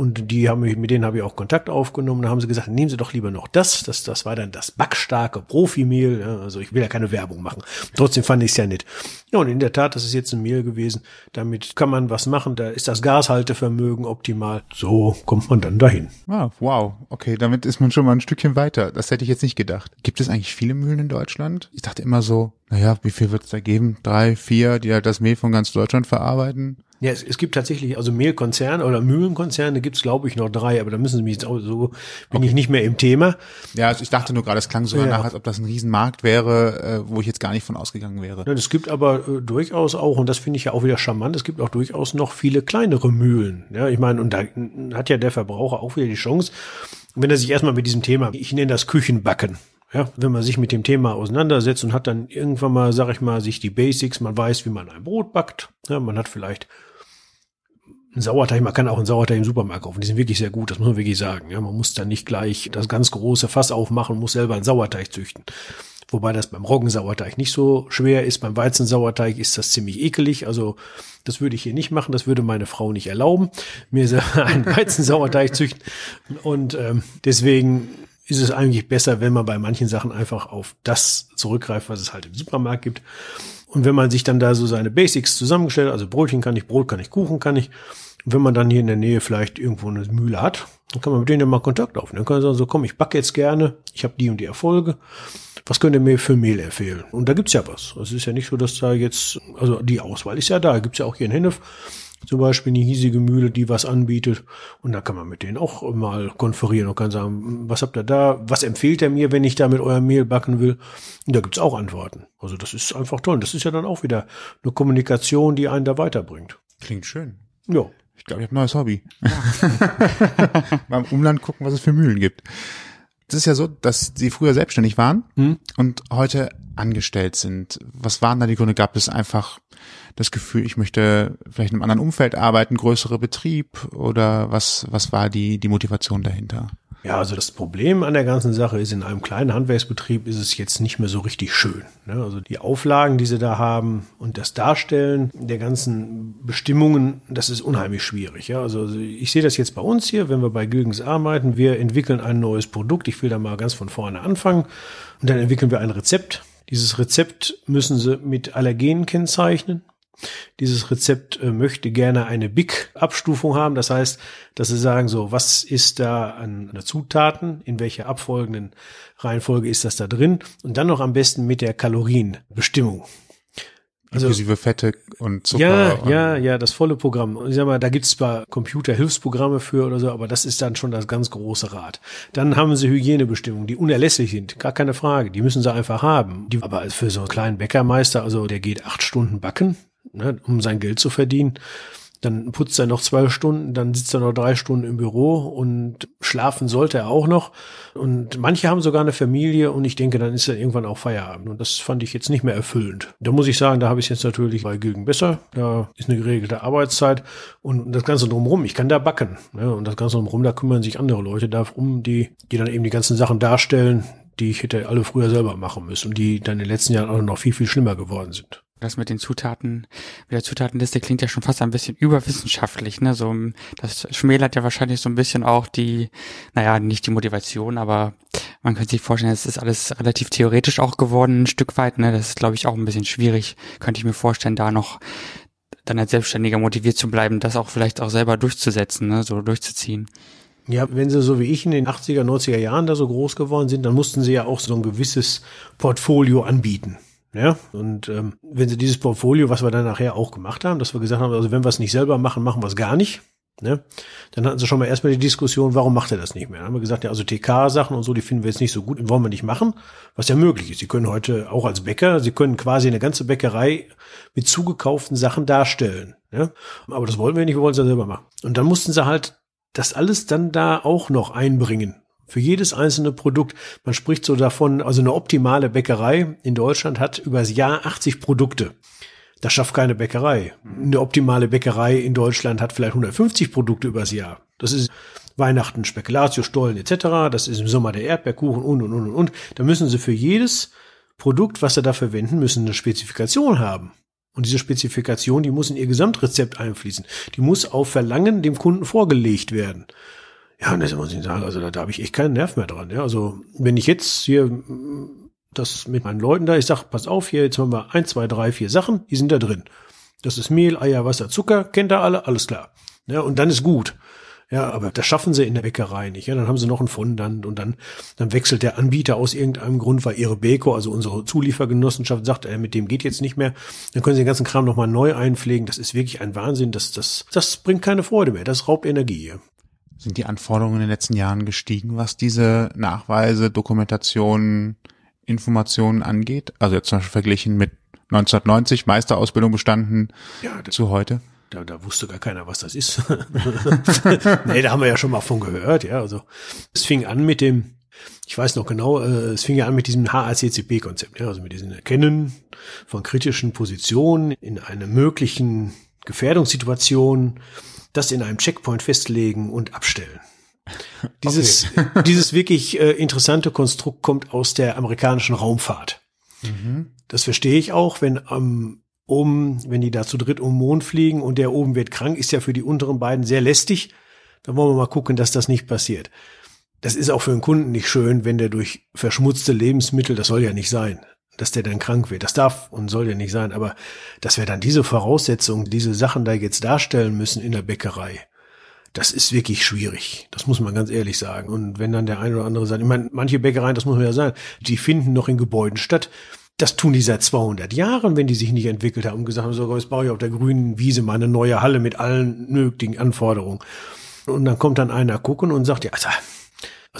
Und die haben mich, mit denen habe ich auch Kontakt aufgenommen. Da haben sie gesagt, nehmen Sie doch lieber noch das. Das, das war dann das backstarke Profimehl. Ja, also ich will ja keine Werbung machen. Trotzdem fand ich es ja nett. Ja, und in der Tat, das ist jetzt ein Mehl gewesen. Damit kann man was machen. Da ist das Gashaltevermögen optimal. So kommt man dann dahin. Ah, wow. Okay, damit ist man schon mal ein Stückchen weiter. Das hätte ich jetzt nicht gedacht. Gibt es eigentlich viele Mühlen in Deutschland? Ich dachte immer so, naja, wie viel wird es da geben? Drei, vier, die halt das Mehl von ganz Deutschland verarbeiten? Ja, es, es gibt tatsächlich, also Mehlkonzerne oder Mühlenkonzerne gibt's glaube ich, noch drei, aber da müssen Sie mich jetzt auch so, bin ich nicht mehr im Thema. Ja, also ich dachte nur gerade, es klang so Ja. danach, als ob das ein Riesenmarkt wäre, äh, wo ich jetzt gar nicht von ausgegangen wäre. Ja, Es gibt aber äh, durchaus auch, und das finde ich ja auch wieder charmant, es gibt auch durchaus noch viele kleinere Mühlen. Ja, ich meine, und da hat ja der Verbraucher auch wieder die Chance, wenn er sich erstmal mit diesem Thema, ich nenne das Küchenbacken, ja, wenn man sich mit dem Thema auseinandersetzt und hat dann irgendwann mal, sag ich mal, sich die Basics, man weiß, wie man ein Brot backt, ja, man hat vielleicht ein Sauerteig, man kann auch einen Sauerteig im Supermarkt kaufen. Die sind wirklich sehr gut, das muss man wirklich sagen. Ja, man muss dann nicht gleich das ganz große Fass aufmachen, muss selber einen Sauerteig züchten. Wobei das beim Roggensauerteig nicht so schwer ist. Beim Weizensauerteig ist das ziemlich ekelig. Also das würde ich hier nicht machen. Das würde meine Frau nicht erlauben, mir einen Weizensauerteig züchten. Und ähm, deswegen ist es eigentlich besser, wenn man bei manchen Sachen einfach auf das zurückgreift, was es halt im Supermarkt gibt. Und wenn man sich dann da so seine Basics zusammengestellt, also Brötchen kann ich, Brot kann ich, Kuchen kann ich. Wenn man dann hier in der Nähe vielleicht irgendwo eine Mühle hat, dann kann man mit denen ja mal Kontakt aufnehmen. Dann kann man sagen, so komm, ich backe jetzt gerne, ich habe die und die Erfolge. Was könnt ihr mir für Mehl empfehlen? Und da gibt's ja was. Es ist ja nicht so, dass da jetzt, also die Auswahl ist ja da. Gibt's ja auch hier in Hennef zum Beispiel eine hiesige Mühle, die was anbietet. Und da kann man mit denen auch mal konferieren und kann sagen, was habt ihr da? Was empfiehlt er mir, wenn ich da mit eurem Mehl backen will? Und da gibt's auch Antworten. Also das ist einfach toll. Das ist ja dann auch wieder eine Kommunikation, die einen da weiterbringt. Klingt schön. Ja. Ich glaube, ich habe ein neues Hobby. Mal im Umland gucken, was es für Mühlen gibt. Es ist ja so, dass Sie früher selbstständig waren und heute angestellt sind. Was waren da die Gründe? Gab es einfach das Gefühl, ich möchte vielleicht in einem anderen Umfeld arbeiten, größere Betrieb oder was, was war die, die Motivation dahinter? Ja, also das Problem an der ganzen Sache ist, in einem kleinen Handwerksbetrieb ist es jetzt nicht mehr so richtig schön. Ne? Also die Auflagen, die sie da haben und das Darstellen der ganzen Bestimmungen, das ist unheimlich schwierig. Also ich sehe das jetzt bei uns hier, wenn wir bei Gilgens arbeiten, wir entwickeln ein neues Produkt. Ich will da mal ganz von vorne anfangen und dann entwickeln wir ein Rezept. Dieses Rezept müssen sie mit Allergenen kennzeichnen. Dieses Rezept äh, möchte gerne eine BIC-Abstufung haben. Das heißt, dass sie sagen, so, was ist da an Zutaten? In welcher abfolgenden Reihenfolge ist das da drin? Und dann noch am besten mit der Kalorienbestimmung. Also- Inklusive Fette und Zucker. Ja, und ja, ja, das volle Programm. Und ich sag mal, da gibt's zwar Computerhilfsprogramme für oder so, aber das ist dann schon das ganz große Rad. Dann haben sie Hygienebestimmungen, die unerlässlich sind, gar keine Frage. Die müssen sie einfach haben. Die, aber für so einen kleinen Bäckermeister, also der geht acht Stunden backen, ne, um sein Geld zu verdienen. Dann putzt er noch zwei Stunden, dann sitzt er noch drei Stunden im Büro und schlafen sollte er auch noch. Und manche haben sogar eine Familie und ich denke, dann ist er irgendwann auch Feierabend. Und das fand ich jetzt nicht mehr erfüllend. Da muss ich sagen, da habe ich es jetzt natürlich bei Gilgen besser. Da ist eine geregelte Arbeitszeit und das Ganze drumherum, ich kann da backen. Ne? Und das Ganze drumherum, da kümmern sich andere Leute darum, die, die dann eben die ganzen Sachen darstellen, die ich hätte alle früher selber machen müssen und die dann in den letzten Jahren auch noch viel, viel schlimmer geworden sind. Das mit den Zutaten, mit der Zutatenliste klingt ja schon fast ein bisschen überwissenschaftlich, ne? So, das schmälert ja wahrscheinlich so ein bisschen auch die, naja, nicht die Motivation, aber man könnte sich vorstellen, es ist alles relativ theoretisch auch geworden, ein Stück weit, ne? Das ist, glaube ich, auch ein bisschen schwierig, könnte ich mir vorstellen, da noch dann als Selbstständiger motiviert zu bleiben, das auch vielleicht auch selber durchzusetzen, ne? So durchzuziehen. Ja, wenn sie so wie ich in den 80er, 90er Jahren da so groß geworden sind, dann mussten sie ja auch so ein gewisses Portfolio anbieten. Ja, und ähm, wenn sie dieses Portfolio, was wir dann nachher auch gemacht haben, dass wir gesagt haben, also wenn wir es nicht selber machen, machen wir es gar nicht. Ne? Dann hatten sie schon mal erstmal die Diskussion, warum macht er das nicht mehr? Dann haben wir gesagt, ja, also TK-Sachen und so, die finden wir jetzt nicht so gut, die wollen wir nicht machen, was ja möglich ist. Sie können heute auch als Bäcker, sie können quasi eine ganze Bäckerei mit zugekauften Sachen darstellen. Ja? Aber das wollen wir nicht, wir wollen es ja selber machen. Und dann mussten sie halt das alles dann da auch noch einbringen. Für jedes einzelne Produkt. Man spricht so davon, also eine optimale Bäckerei in Deutschland hat übers Jahr 80 Produkte. Das schafft keine Bäckerei. Eine optimale Bäckerei in Deutschland hat vielleicht 150 Produkte übers Jahr. Das ist Weihnachten, Spekulatiusstollen etc. Das ist im Sommer der Erdbeerkuchen und, und, und, und, und. Da müssen sie für jedes Produkt, was sie da verwenden, müssen eine Spezifikation haben. Und diese Spezifikation, die muss in ihr Gesamtrezept einfließen. Die muss auf Verlangen dem Kunden vorgelegt werden. Ja, und das muss ich sagen, also da, da habe ich echt keinen Nerv mehr dran. Ja, also wenn ich jetzt hier das mit meinen Leuten da, ich sag, pass auf, hier jetzt haben wir eins, zwei, drei, vier Sachen, die sind da drin. Das ist Mehl, Eier, Wasser, Zucker, kennt ihr alle, alles klar. Ja, und dann ist gut. Ja, aber das schaffen sie in der Bäckerei nicht. Ja, dann haben sie noch einen Fondant und dann, dann wechselt der Anbieter aus irgendeinem Grund, weil ihre Beko, also unsere Zuliefergenossenschaft, sagt, äh, mit dem geht jetzt nicht mehr. Dann können sie den ganzen Kram nochmal neu einpflegen. Das ist wirklich ein Wahnsinn. Das, das, das bringt keine Freude mehr. Das raubt Energie. Sind die Anforderungen in den letzten Jahren gestiegen, was diese Nachweise, Dokumentationen, Informationen angeht? Also jetzt zum Beispiel verglichen mit 1990 Meisterausbildung bestanden ja, zu heute? Da, da wusste gar keiner, was das ist. nee, da haben wir ja schon mal von gehört, ja. Also es fing an mit dem, ich weiß noch genau, äh, es fing ja an mit diesem HACCP-Konzept, ja, also mit diesem Erkennen von kritischen Positionen in einer möglichen Gefährdungssituation, das in einem Checkpoint festlegen und abstellen. Dieses, okay. dieses wirklich äh, interessante Konstrukt kommt aus der amerikanischen Raumfahrt. Mhm. Das verstehe ich auch, wenn am oben, wenn die da zu dritt um den Mond fliegen und der oben wird krank, ist ja für die unteren beiden sehr lästig. Da wollen wir mal gucken, dass das nicht passiert. Das ist auch für einen Kunden nicht schön, wenn der durch verschmutzte Lebensmittel, das soll ja nicht sein, dass der dann krank wird. Das darf und soll ja nicht sein. Aber dass wir dann diese Voraussetzungen, diese Sachen da jetzt darstellen müssen in der Bäckerei, das ist wirklich schwierig. Das muss man ganz ehrlich sagen. Und wenn dann der eine oder andere sagt, ich meine, manche Bäckereien, das muss man ja sagen, die finden noch in Gebäuden statt, das tun die seit 200 Jahren, wenn die sich nicht entwickelt haben und gesagt haben, so, jetzt baue ich auf der grünen Wiese mal eine neue Halle mit allen nötigen Anforderungen. Und dann kommt dann einer gucken und sagt, ja, also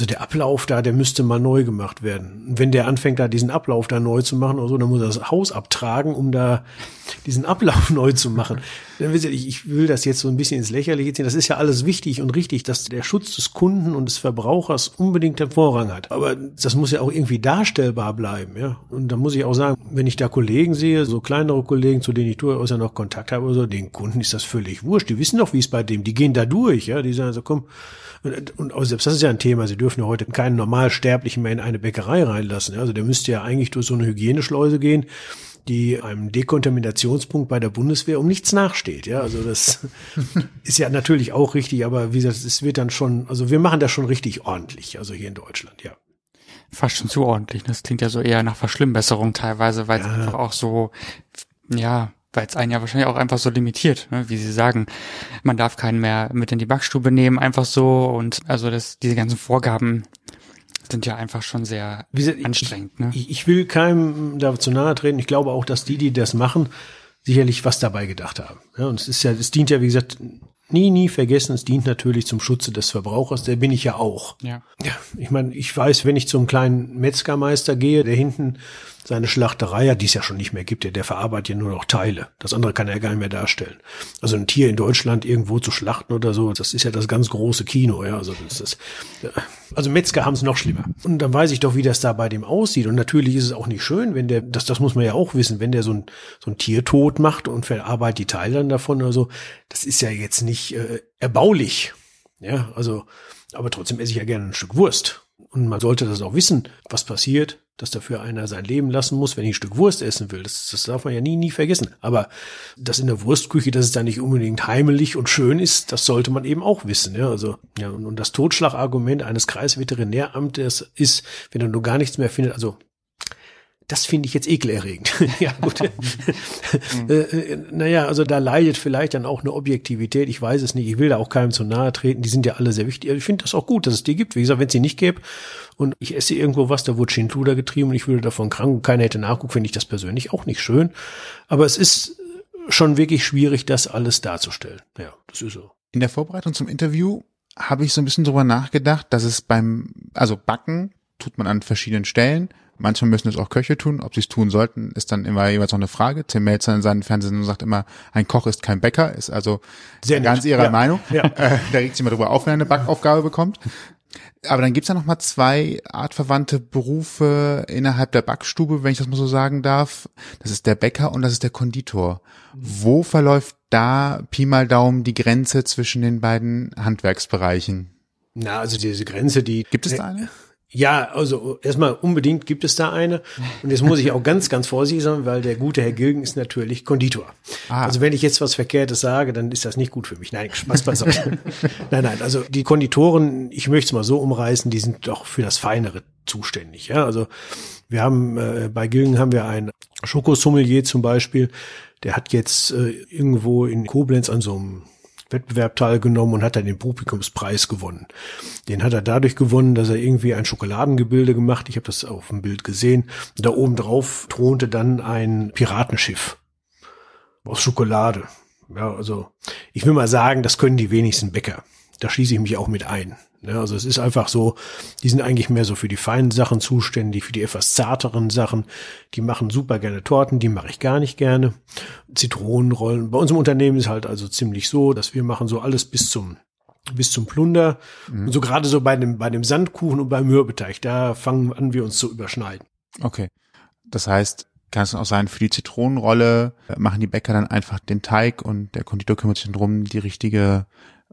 also der Ablauf da, der müsste mal neu gemacht werden. Wenn der anfängt, da diesen Ablauf da neu zu machen oder so, dann muss er das Haus abtragen, um da diesen Ablauf neu zu machen. Ich will das jetzt so ein bisschen ins Lächerliche ziehen. Das ist ja alles wichtig und richtig, dass der Schutz des Kunden und des Verbrauchers unbedingt den Vorrang hat. Aber das muss ja auch irgendwie darstellbar bleiben, ja. Und da muss ich auch sagen, wenn ich da Kollegen sehe, so kleinere Kollegen, zu denen ich durchaus ja noch Kontakt habe oder so, den Kunden ist das völlig wurscht. Die wissen doch, wie es bei dem, die gehen da durch, ja. Die sagen so, komm, und, und auch selbst das ist ja ein Thema. Sie dürfen ja heute keinen Normalsterblichen mehr in eine Bäckerei reinlassen. Also der müsste ja eigentlich durch so eine Hygieneschleuse gehen, die einem Dekontaminationspunkt bei der Bundeswehr um nichts nachsteht. Ja, also das ist ja natürlich auch richtig, aber wie gesagt, es wird dann schon, also wir machen das schon richtig ordentlich, also hier in Deutschland, ja fast schon zu ordentlich. Das klingt ja so eher nach Verschlimmbesserung teilweise, weil es ja. einfach auch so, ja, weil es einen ja wahrscheinlich auch einfach so limitiert, ne? wie Sie sagen. Man darf keinen mehr mit in die Backstube nehmen, einfach so. Und also das, diese ganzen Vorgaben sind ja einfach schon sehr gesagt, anstrengend. Ne? Ich, ich will keinem dazu nahe treten. Ich glaube auch, dass die, die das machen, sicherlich was dabei gedacht haben. Ja, und es ist ja, es dient ja, wie gesagt, nie, nie vergessen, es dient natürlich zum Schutze des Verbrauchers, der bin ich ja auch. Ja. ja ich meine, ich weiß, wenn ich zum kleinen Metzgermeister gehe, der hinten seine Schlachterei hat, die es ja schon nicht mehr gibt, der, der verarbeitet ja nur noch Teile. Das andere kann er gar nicht mehr darstellen. Also ein Tier in Deutschland irgendwo zu schlachten oder so, das ist ja das ganz große Kino, ja. Also das ist, also Metzger haben es noch schlimmer. Und dann weiß ich doch, wie das da bei dem aussieht. Und natürlich ist es auch nicht schön, wenn der, das, das muss man ja auch wissen, wenn der so ein, so ein Tier tot macht und verarbeitet die Teile dann davon oder so, das ist ja jetzt nicht äh, erbaulich. Ja, also, aber trotzdem esse ich ja gerne ein Stück Wurst. Und man sollte das auch wissen, was passiert, dass dafür einer sein Leben lassen muss, wenn ich ein Stück Wurst essen will. Das, das darf man ja nie, nie vergessen. Aber das in der Wurstküche, dass es da nicht unbedingt heimelig und schön ist, das sollte man eben auch wissen. Ja, also, ja, und, und das Totschlagargument eines Kreisveterinäramtes ist, wenn er nur gar nichts mehr findet, also das finde ich jetzt ekelerregend. ja, gut. äh, äh, naja, also da leidet vielleicht dann auch eine Objektivität. Ich weiß es nicht. Ich will da auch keinem zu nahe treten. Die sind ja alle sehr wichtig. Ich finde das auch gut, dass es die gibt. Wie gesagt, wenn es sie nicht gäbe und ich esse irgendwo was, da wurde Schindluder getrieben und ich würde davon krank und keiner hätte nachguckt, finde ich das persönlich auch nicht schön. Aber es ist schon wirklich schwierig, das alles darzustellen. Ja, das ist so. In der Vorbereitung zum Interview habe ich so ein bisschen drüber nachgedacht, dass es beim, also Backen tut man an verschiedenen Stellen Manchmal müssen es auch Köche tun. Ob sie es tun sollten, ist dann immer jeweils noch eine Frage. Tim Melzer in seinen Fernsehen sagt immer, ein Koch ist kein Bäcker, ist also Sehr ganz ihrer ja. Meinung. Ja. Äh, da regt sich immer drüber auf, wenn er eine Backaufgabe bekommt. Aber dann gibt's ja noch mal zwei artverwandte Berufe innerhalb der Backstube, wenn ich das mal so sagen darf. Das ist der Bäcker und das ist der Konditor. Wo verläuft da Pi mal Daumen die Grenze zwischen den beiden Handwerksbereichen? Na, also diese Grenze, die gibt es da eine? Ja, also erstmal unbedingt gibt es da eine. Und jetzt muss ich auch ganz, ganz vorsichtig sein, weil der gute Herr Gilgen ist natürlich Konditor. Ah. Also wenn ich jetzt was Verkehrtes sage, dann ist das nicht gut für mich. Nein, Spaß beiseite. nein, nein, also die Konditoren, ich möchte es mal so umreißen, die sind doch für das Feinere zuständig. Ja, also wir haben äh, bei Gilgen haben wir einen Schokosommelier zum Beispiel, der hat jetzt äh, irgendwo in Koblenz an so einem Wettbewerb teilgenommen und hat dann den Publikumspreis gewonnen. Den hat er dadurch gewonnen, dass er irgendwie ein Schokoladengebilde gemacht. Ich habe das auf dem Bild gesehen. Da oben drauf thronte dann ein Piratenschiff aus Schokolade. Ja, also ich will mal sagen, das können die wenigsten Bäcker. Da schließe ich mich auch mit ein. Ja, also es ist einfach so, die sind eigentlich mehr so für die feinen Sachen zuständig, für die etwas zarteren Sachen. Die machen super gerne Torten, die mache ich gar nicht gerne. Zitronenrollen. Bei uns im Unternehmen ist halt also ziemlich so, dass wir machen so alles bis zum bis zum Plunder. Mhm. Und so gerade so bei dem, bei dem Sandkuchen und beim Mürbeteig, da fangen an, wir uns zu überschneiden. Okay. Das heißt, kann es auch sein, für die Zitronenrolle machen die Bäcker dann einfach den Teig und der Konditor kümmert sich darum, die richtige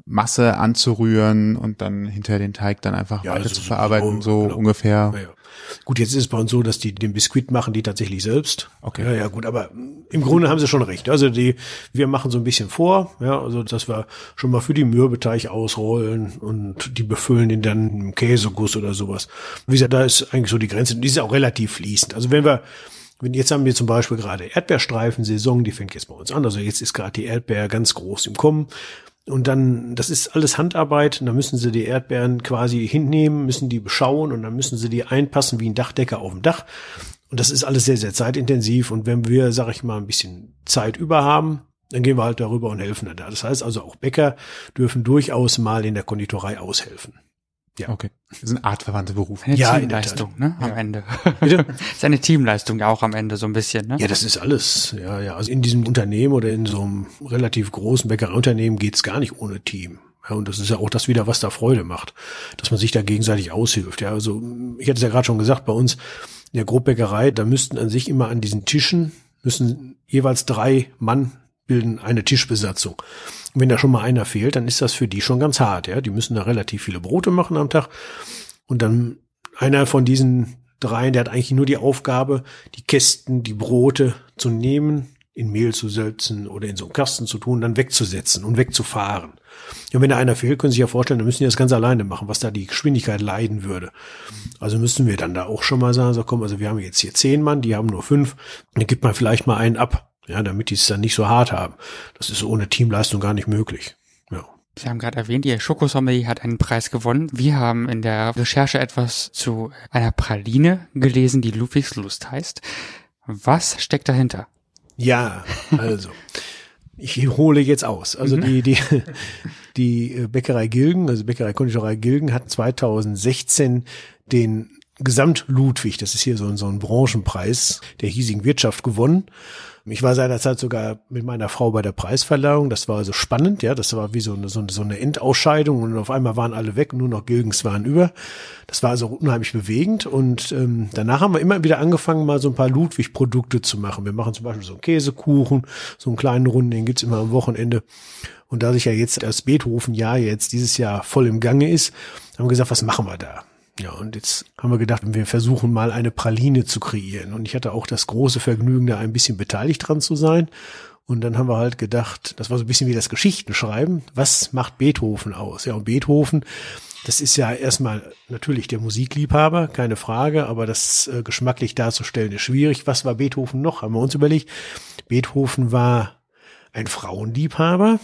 Masse anzurühren und dann hinter den Teig dann einfach ja, weiter zu verarbeiten, so, genau. ungefähr. Ja, ja. Gut, jetzt ist es bei uns so, dass die den Biskuit machen, die tatsächlich selbst. Okay. Ja, ja, gut, aber im Grunde haben sie schon recht. Also die, wir machen so ein bisschen vor, ja, also dass wir schon mal für die Mürbeteig ausrollen und die befüllen den dann im Käseguss oder sowas. Wie gesagt, da ist eigentlich so die Grenze. Die ist auch relativ fließend. Also wenn wir wenn jetzt haben wir zum Beispiel gerade Erdbeerstreifen-Saison, die fängt jetzt bei uns an. Also jetzt ist gerade die Erdbeer ganz groß im Kommen. Und dann, das ist alles Handarbeit. Und dann müssen sie die Erdbeeren quasi hinnehmen, müssen die beschauen und dann müssen sie die einpassen wie ein Dachdecker auf dem Dach. Und das ist alles sehr, sehr zeitintensiv. Und wenn wir, sag ich mal, ein bisschen Zeit über haben, dann gehen wir halt darüber und helfen da. Das heißt also, auch Bäcker dürfen durchaus mal in der Konditorei aushelfen. Ja. Okay. Das ist ein artverwandter Beruf. Eine ja, Teamleistung, ne? Am ja. Ende. Bitte? das ist eine Teamleistung ja auch am Ende so ein bisschen, ne? Ja, das ist alles. Ja, ja. Also in diesem Unternehmen oder in so einem relativ großen Bäckereiunternehmen geht's gar nicht ohne Team. Ja, und das ist ja auch das wieder, was da Freude macht, dass man sich da gegenseitig aushilft. Ja, also ich hatte es ja gerade schon gesagt, bei uns in der Grobäckerei, da müssten an sich immer an diesen Tischen müssen jeweils drei Mann bilden eine Tischbesatzung. Und wenn da schon mal einer fehlt, dann ist das für die schon ganz hart. Ja, die müssen da relativ viele Brote machen am Tag. Und dann einer von diesen dreien, der hat eigentlich nur die Aufgabe, die Kästen, die Brote zu nehmen, in Mehl zu setzen oder in so einen Kasten zu tun, dann wegzusetzen und wegzufahren. Und wenn da einer fehlt, können Sie sich ja vorstellen, dann müssen die das ganz alleine machen, was da die Geschwindigkeit leiden würde. Also müssen wir dann da auch schon mal sagen, so komm, also wir haben jetzt hier zehn Mann, die haben nur fünf, dann gibt man vielleicht mal einen ab ja, damit die es dann nicht so hart haben. Das ist ohne Teamleistung gar nicht möglich. Ja. Sie haben gerade erwähnt, Ihr Schokosommelier hat einen Preis gewonnen. Wir haben in der Recherche etwas zu einer Praline gelesen, die Ludwigslust heißt. Was steckt dahinter? Ja, also. ich hole jetzt aus. Also mhm. die, die, die Bäckerei Gilgen, also Bäckerei Konditorei Gilgen hat 2016 den Gesamt Ludwig, das ist hier so, so ein Branchenpreis der hiesigen Wirtschaft gewonnen. Ich war seinerzeit sogar mit meiner Frau bei der Preisverleihung. Das war also spannend, ja. Das war wie so eine, so eine, so eine Endausscheidung und auf einmal waren alle weg nur noch Gilgens waren über. Das war also unheimlich bewegend und ähm, danach haben wir immer wieder angefangen, mal so ein paar Ludwig-Produkte zu machen. Wir machen zum Beispiel so einen Käsekuchen, so einen kleinen Runden, den gibt's immer am Wochenende. Und da sich ja jetzt das Beethoven-Jahr jetzt dieses Jahr voll im Gange ist, haben wir gesagt, was machen wir da? Ja, und jetzt haben wir gedacht, wir versuchen mal eine Praline zu kreieren. Und ich hatte auch das große Vergnügen, da ein bisschen beteiligt dran zu sein. Und dann haben wir halt gedacht, das war so ein bisschen wie das Geschichtenschreiben. Was macht Beethoven aus? Ja, und Beethoven, das ist ja erstmal natürlich der Musikliebhaber, keine Frage, aber das äh, geschmacklich darzustellen ist schwierig. Was war Beethoven noch? Haben wir uns überlegt. Beethoven war ein Frauenliebhaber.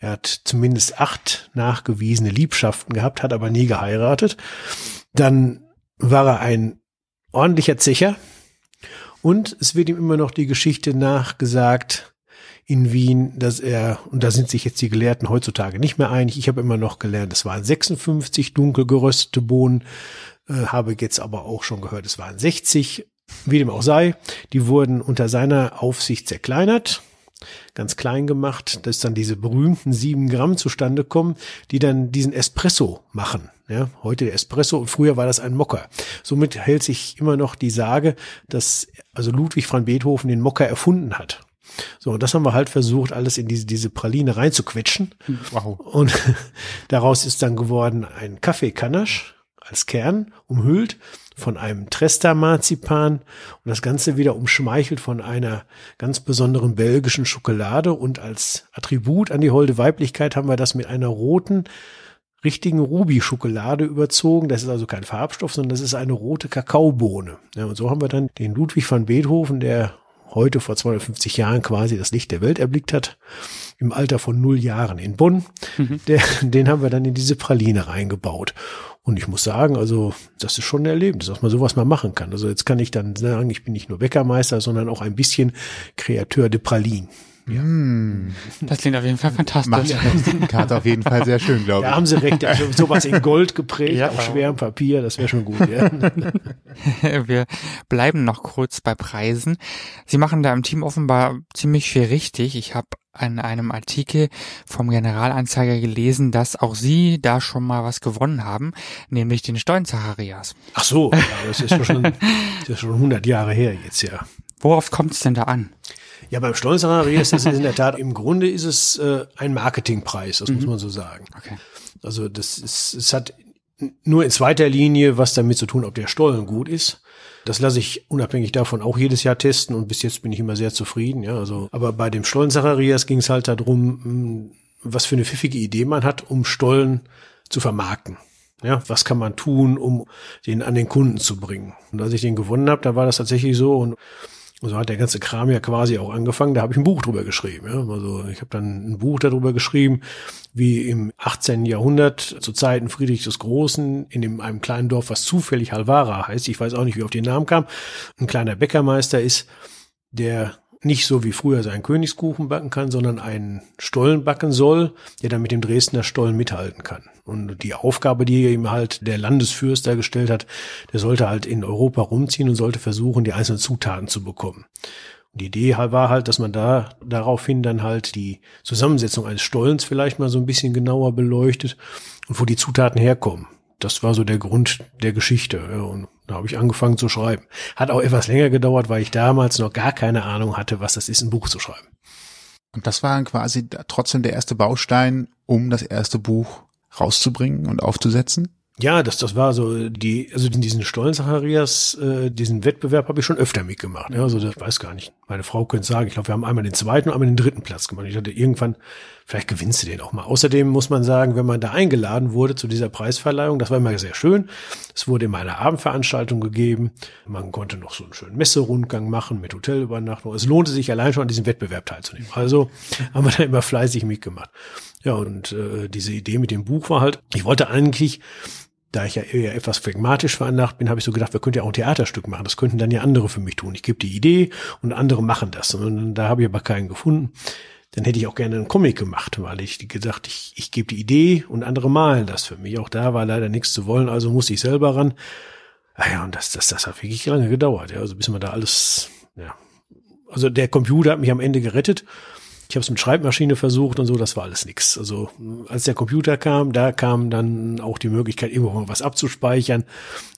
Er hat zumindest acht nachgewiesene Liebschaften gehabt, hat aber nie geheiratet. Dann war er ein ordentlicher Zecher. Und es wird ihm immer noch die Geschichte nachgesagt in Wien, dass er, und da sind sich jetzt die Gelehrten heutzutage nicht mehr einig, ich habe immer noch gelernt, es waren 56 dunkel geröstete Bohnen, äh, habe jetzt aber auch schon gehört, es waren 60, wie dem auch sei, die wurden unter seiner Aufsicht zerkleinert ganz klein gemacht, dass dann diese berühmten sieben Gramm zustande kommen, die dann diesen Espresso machen. Ja, heute der Espresso und früher war das ein Mocker. Somit hält sich immer noch die Sage, dass also Ludwig van Beethoven den Mocker erfunden hat. So, und das haben wir halt versucht, alles in diese, diese Praline reinzuquetschen. Wow. Und daraus ist dann geworden ein Kaffeekanasch als Kern umhüllt von einem Tresta-Marzipan und das Ganze wieder umschmeichelt von einer ganz besonderen belgischen Schokolade und als Attribut an die holde Weiblichkeit haben wir das mit einer roten richtigen Ruby-Schokolade überzogen. Das ist also kein Farbstoff, sondern das ist eine rote Kakaobohne. Ja, und so haben wir dann den Ludwig van Beethoven, der heute vor 250 Jahren quasi das Licht der Welt erblickt hat, im Alter von null Jahren in Bonn. Mhm. Der, den haben wir dann in diese Praline reingebaut. Und ich muss sagen, also das ist schon ein Erlebnis, dass man sowas mal machen kann. Also jetzt kann ich dann sagen, ich bin nicht nur Bäckermeister, sondern auch ein bisschen Kreateur de Pralinen. Ja. Mm. Das klingt auf jeden Fall fantastisch. Macht die Karte auf jeden Fall sehr schön, glaube ich. Da haben Sie recht. Also sowas in Gold geprägt, ja. auf schwerem Papier, das wäre schon gut. Ja. Wir bleiben noch kurz bei Preisen. Sie machen da im Team offenbar ziemlich viel richtig. Ich habe an einem Artikel vom Generalanzeiger gelesen, dass auch Sie da schon mal was gewonnen haben, nämlich den Steuern-Zacharias. Ach so, das ist schon, das ist schon 100 Jahre her jetzt, ja. Worauf kommt es denn da an? Ja, beim Stolzenarias ist es in der Tat, im Grunde ist es äh, ein Marketingpreis, das mhm. muss man so sagen. Okay. Also das ist, es hat nur in zweiter Linie was damit zu tun, ob der Stollen gut ist. Das lasse ich unabhängig davon auch jedes Jahr testen und bis jetzt bin ich immer sehr zufrieden. Ja, also, aber bei dem Stollen-Zacharias ging es halt darum, hm, was für eine pfiffige Idee man hat, um Stollen zu vermarkten. Ja, was kann man tun, um den an den Kunden zu bringen? Und als ich den gewonnen habe, da war das tatsächlich so und so hat der ganze Kram ja quasi auch angefangen. Da habe ich ein Buch drüber geschrieben. Ja. Also ich habe dann ein Buch darüber geschrieben, wie im 18. Jahrhundert zu Zeiten Friedrich des Großen in dem, einem kleinen Dorf, was zufällig Halvara heißt, ich weiß auch nicht, wie auf den Namen kam, ein kleiner Bäckermeister ist, der nicht so wie früher seinen Königskuchen backen kann, sondern einen Stollen backen soll, der dann mit dem Dresdner Stollen mithalten kann. Und die Aufgabe, die ihm halt der Landesfürst da gestellt hat, der sollte halt in Europa rumziehen und sollte versuchen, die einzelnen Zutaten zu bekommen. Die Idee war halt, dass man da daraufhin dann halt die Zusammensetzung eines Stollens vielleicht mal so ein bisschen genauer beleuchtet und wo die Zutaten herkommen das war so der Grund der Geschichte. Und da habe ich angefangen zu schreiben. Hat auch etwas länger gedauert, weil ich damals noch gar keine Ahnung hatte, was das ist, ein Buch zu schreiben. Und das war quasi trotzdem der erste Baustein, um das erste Buch rauszubringen und aufzusetzen? Ja, das, das war so die, also diesen Stollen Zacharias, äh, diesen Wettbewerb habe ich schon öfter mitgemacht. Ja, also das weiß gar nicht. Meine Frau könnte sagen, ich glaube, wir haben einmal den zweiten und einmal den dritten Platz gemacht. Ich hatte irgendwann, vielleicht gewinnst du den auch mal. Außerdem muss man sagen, wenn man da eingeladen wurde zu dieser Preisverleihung, das war immer sehr schön. Es wurde immer eine Abendveranstaltung gegeben. Man konnte noch so einen schönen Messerundgang machen mit Hotelübernachtung. Es lohnte sich allein schon an diesem Wettbewerb teilzunehmen. Also haben wir da immer fleißig mitgemacht. Ja, und äh, diese Idee mit dem Buch war halt, ich wollte eigentlich da ich ja eher etwas phlegmatisch veranlagt bin, habe ich so gedacht, wir könnten ja auch ein Theaterstück machen. Das könnten dann ja andere für mich tun. Ich gebe die Idee und andere machen das. Und da habe ich aber keinen gefunden. Dann hätte ich auch gerne einen Comic gemacht, weil ich gedacht, ich, ich gebe die Idee und andere malen das für mich. Auch da war leider nichts zu wollen, also musste ich selber ran. Ah ja, und das, das, das hat wirklich lange gedauert. Ja, also bis man da alles, ja. Also der Computer hat mich am Ende gerettet. Ich habe es mit Schreibmaschine versucht und so, das war alles nix. Also als der Computer kam, da kam dann auch die Möglichkeit, irgendwo mal was abzuspeichern,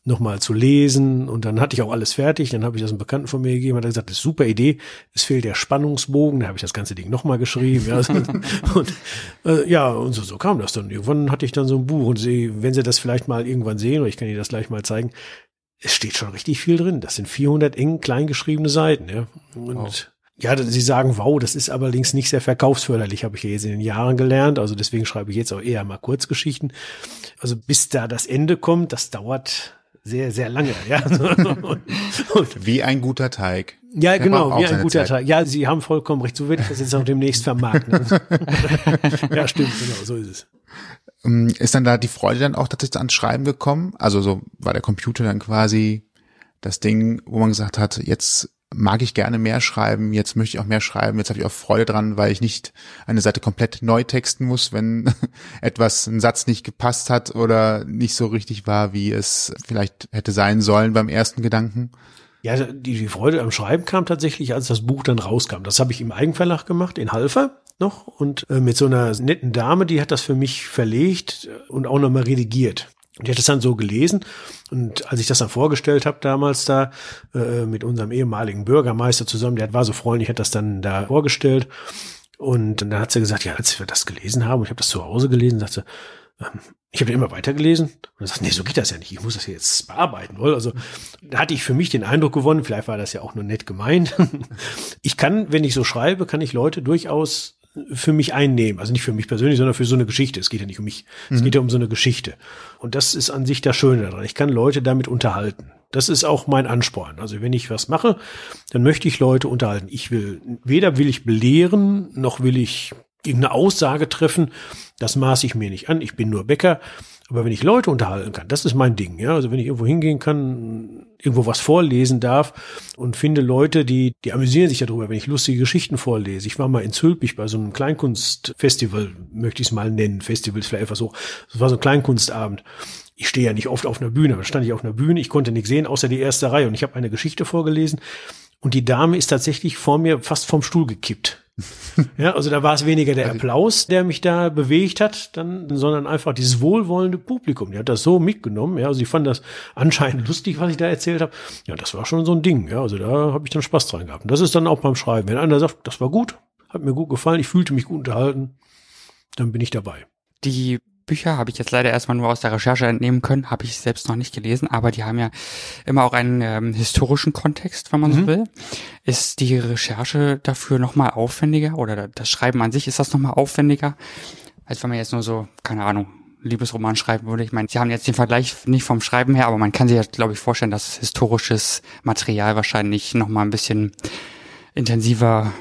nochmal zu lesen und dann hatte ich auch alles fertig. Dann habe ich das einem Bekannten von mir gegeben, hat er gesagt, das ist super Idee, es fehlt der Spannungsbogen. Da habe ich das ganze Ding nochmal geschrieben. Ja, und, äh, ja, und so, so kam das dann. Irgendwann hatte ich dann so ein Buch und sie, wenn Sie das vielleicht mal irgendwann sehen, oder ich kann Ihnen das gleich mal zeigen, es steht schon richtig viel drin. Das sind 400 eng klein geschriebene Seiten. Ja. Und wow. Ja, Sie sagen, wow, das ist allerdings nicht sehr verkaufsförderlich, habe ich ja jetzt in den Jahren gelernt. Also deswegen schreibe ich jetzt auch eher mal Kurzgeschichten. Also bis da das Ende kommt, das dauert sehr, sehr lange. Ja. wie ein guter Teig. Ja, genau, wie ein guter Zeit. Teig. Ja, Sie haben vollkommen recht. So werde ich das jetzt auch demnächst vermarkten. ja, stimmt, genau, so ist es. Ähm, ist dann da die Freude dann auch tatsächlich ans Schreiben gekommen? Also so war der Computer dann quasi das Ding, wo man gesagt hat, jetzt mag ich gerne mehr schreiben, jetzt möchte ich auch mehr schreiben, jetzt habe ich auch Freude dran, weil ich nicht eine Seite komplett neu texten muss, wenn etwas, ein Satz nicht gepasst hat oder nicht so richtig war, wie es vielleicht hätte sein sollen beim ersten Gedanken. Ja, die, die Freude am Schreiben kam tatsächlich, als das Buch dann rauskam. Das habe ich im Eigenverlag gemacht, in Halfer noch und äh, mit so einer netten Dame, die hat das für mich verlegt und auch nochmal redigiert. Und ich hatte es dann so gelesen und als ich das dann vorgestellt habe damals da äh, mit unserem ehemaligen Bürgermeister zusammen, der war so freundlich, hat das dann da vorgestellt und dann hat sie gesagt, ja, als wir das gelesen haben, ich habe das zu Hause gelesen, sagte Ähm, ich habe immer weitergelesen und dann sagt, nee, so geht das ja nicht. Ich muss das jetzt bearbeiten. Wohl. Also da hatte ich für mich den Eindruck gewonnen, vielleicht war das ja auch nur nett gemeint. Ich kann, wenn ich so schreibe, kann ich Leute durchaus für mich einnehmen. Also nicht für mich persönlich, sondern für so eine Geschichte. Es geht ja nicht um mich. Mhm. Es geht ja um so eine Geschichte. Und das ist an sich das Schöne daran. Ich kann Leute damit unterhalten. Das ist auch mein Ansporn. Also wenn ich was mache, dann möchte ich Leute unterhalten. Ich will, weder will ich belehren, noch will ich irgendeine Aussage treffen. Das maße ich mir nicht an. Ich bin nur Bäcker. Aber wenn ich Leute unterhalten kann, das ist mein Ding. Ja, also wenn ich irgendwo hingehen kann, irgendwo was vorlesen darf und finde Leute, die, die amüsieren sich darüber, wenn ich lustige Geschichten vorlese. Ich war mal in Zülpich bei so einem Kleinkunstfestival, möchte ich es mal nennen. Festival ist vielleicht einfach so. Das war so ein Kleinkunstabend. Ich stehe ja nicht oft auf einer Bühne, aber stand ich auf einer Bühne. Ich konnte nichts sehen, außer die erste Reihe. Und ich habe eine Geschichte vorgelesen. Und die Dame ist tatsächlich vor mir fast vom Stuhl gekippt. ja, also da war es weniger der also Applaus, der mich da bewegt hat, dann, sondern einfach dieses wohlwollende Publikum. Die hat das so mitgenommen. Ja, also sie fand das anscheinend lustig, was ich da erzählt habe. Ja, das war schon so ein Ding. Ja, also da habe ich dann Spaß dran gehabt. Und das ist dann auch beim Schreiben. Wenn einer sagt, das war gut, hat mir gut gefallen, ich fühlte mich gut unterhalten, dann bin ich dabei. Die Bücher habe ich jetzt leider erstmal nur aus der Recherche entnehmen können, habe ich selbst noch nicht gelesen, aber die haben ja immer auch einen ähm, historischen Kontext, wenn man mhm. so will. Ist die Recherche dafür nochmal aufwendiger oder das Schreiben an sich, ist das nochmal aufwendiger, als wenn man jetzt nur so, keine Ahnung, Liebesroman schreiben würde. Ich meine, Sie haben jetzt den Vergleich nicht vom Schreiben her, aber man kann sich ja, glaube ich, vorstellen, dass historisches Material wahrscheinlich nochmal ein bisschen intensiver.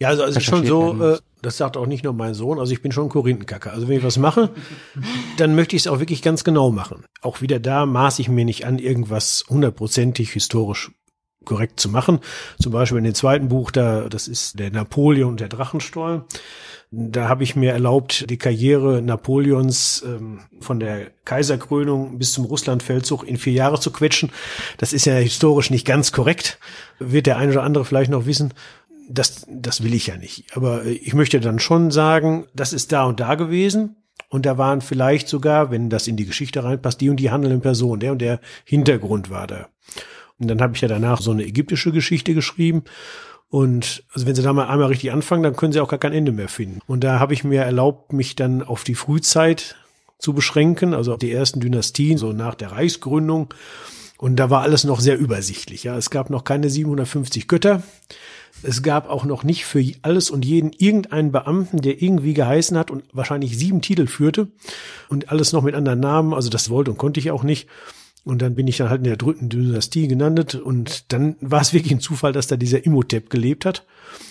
Ja, also, also schon so, äh, das sagt auch nicht nur mein Sohn. Also ich bin schon Korinthenkacker. Also wenn ich was mache, dann möchte ich es auch wirklich ganz genau machen. Auch wieder da maße ich mir nicht an, irgendwas hundertprozentig historisch korrekt zu machen. Zum Beispiel in dem zweiten Buch, da, das ist der Napoleon und der Drachenstollen. Da habe ich mir erlaubt, die Karriere Napoleons ähm, von der Kaiserkrönung bis zum Russlandfeldzug in vier Jahre zu quetschen. Das ist ja historisch nicht ganz korrekt, wird der eine oder andere vielleicht noch wissen das, das will ich ja nicht. Aber ich möchte dann schon sagen, das ist da und da gewesen. Und da waren vielleicht sogar, wenn das in die Geschichte reinpasst, die und die handelnden Personen, der und der Hintergrund war da. Und dann habe ich ja danach so eine ägyptische Geschichte geschrieben. Und also wenn Sie da mal einmal richtig anfangen, dann können Sie auch gar kein Ende mehr finden. Und da habe ich mir erlaubt, mich dann auf die Frühzeit zu beschränken, also auf die ersten Dynastien, so nach der Reichsgründung. Und da war alles noch sehr übersichtlich. Ja, es gab noch keine 750 Götter. Es gab auch noch nicht für alles und jeden irgendeinen Beamten, der irgendwie geheißen hat und wahrscheinlich sieben Titel führte und alles noch mit anderen Namen. Also das wollte und konnte ich auch nicht. Und dann bin ich dann halt in der dritten Dynastie genannt und dann war es wirklich ein Zufall, dass da dieser Imhotep gelebt hat.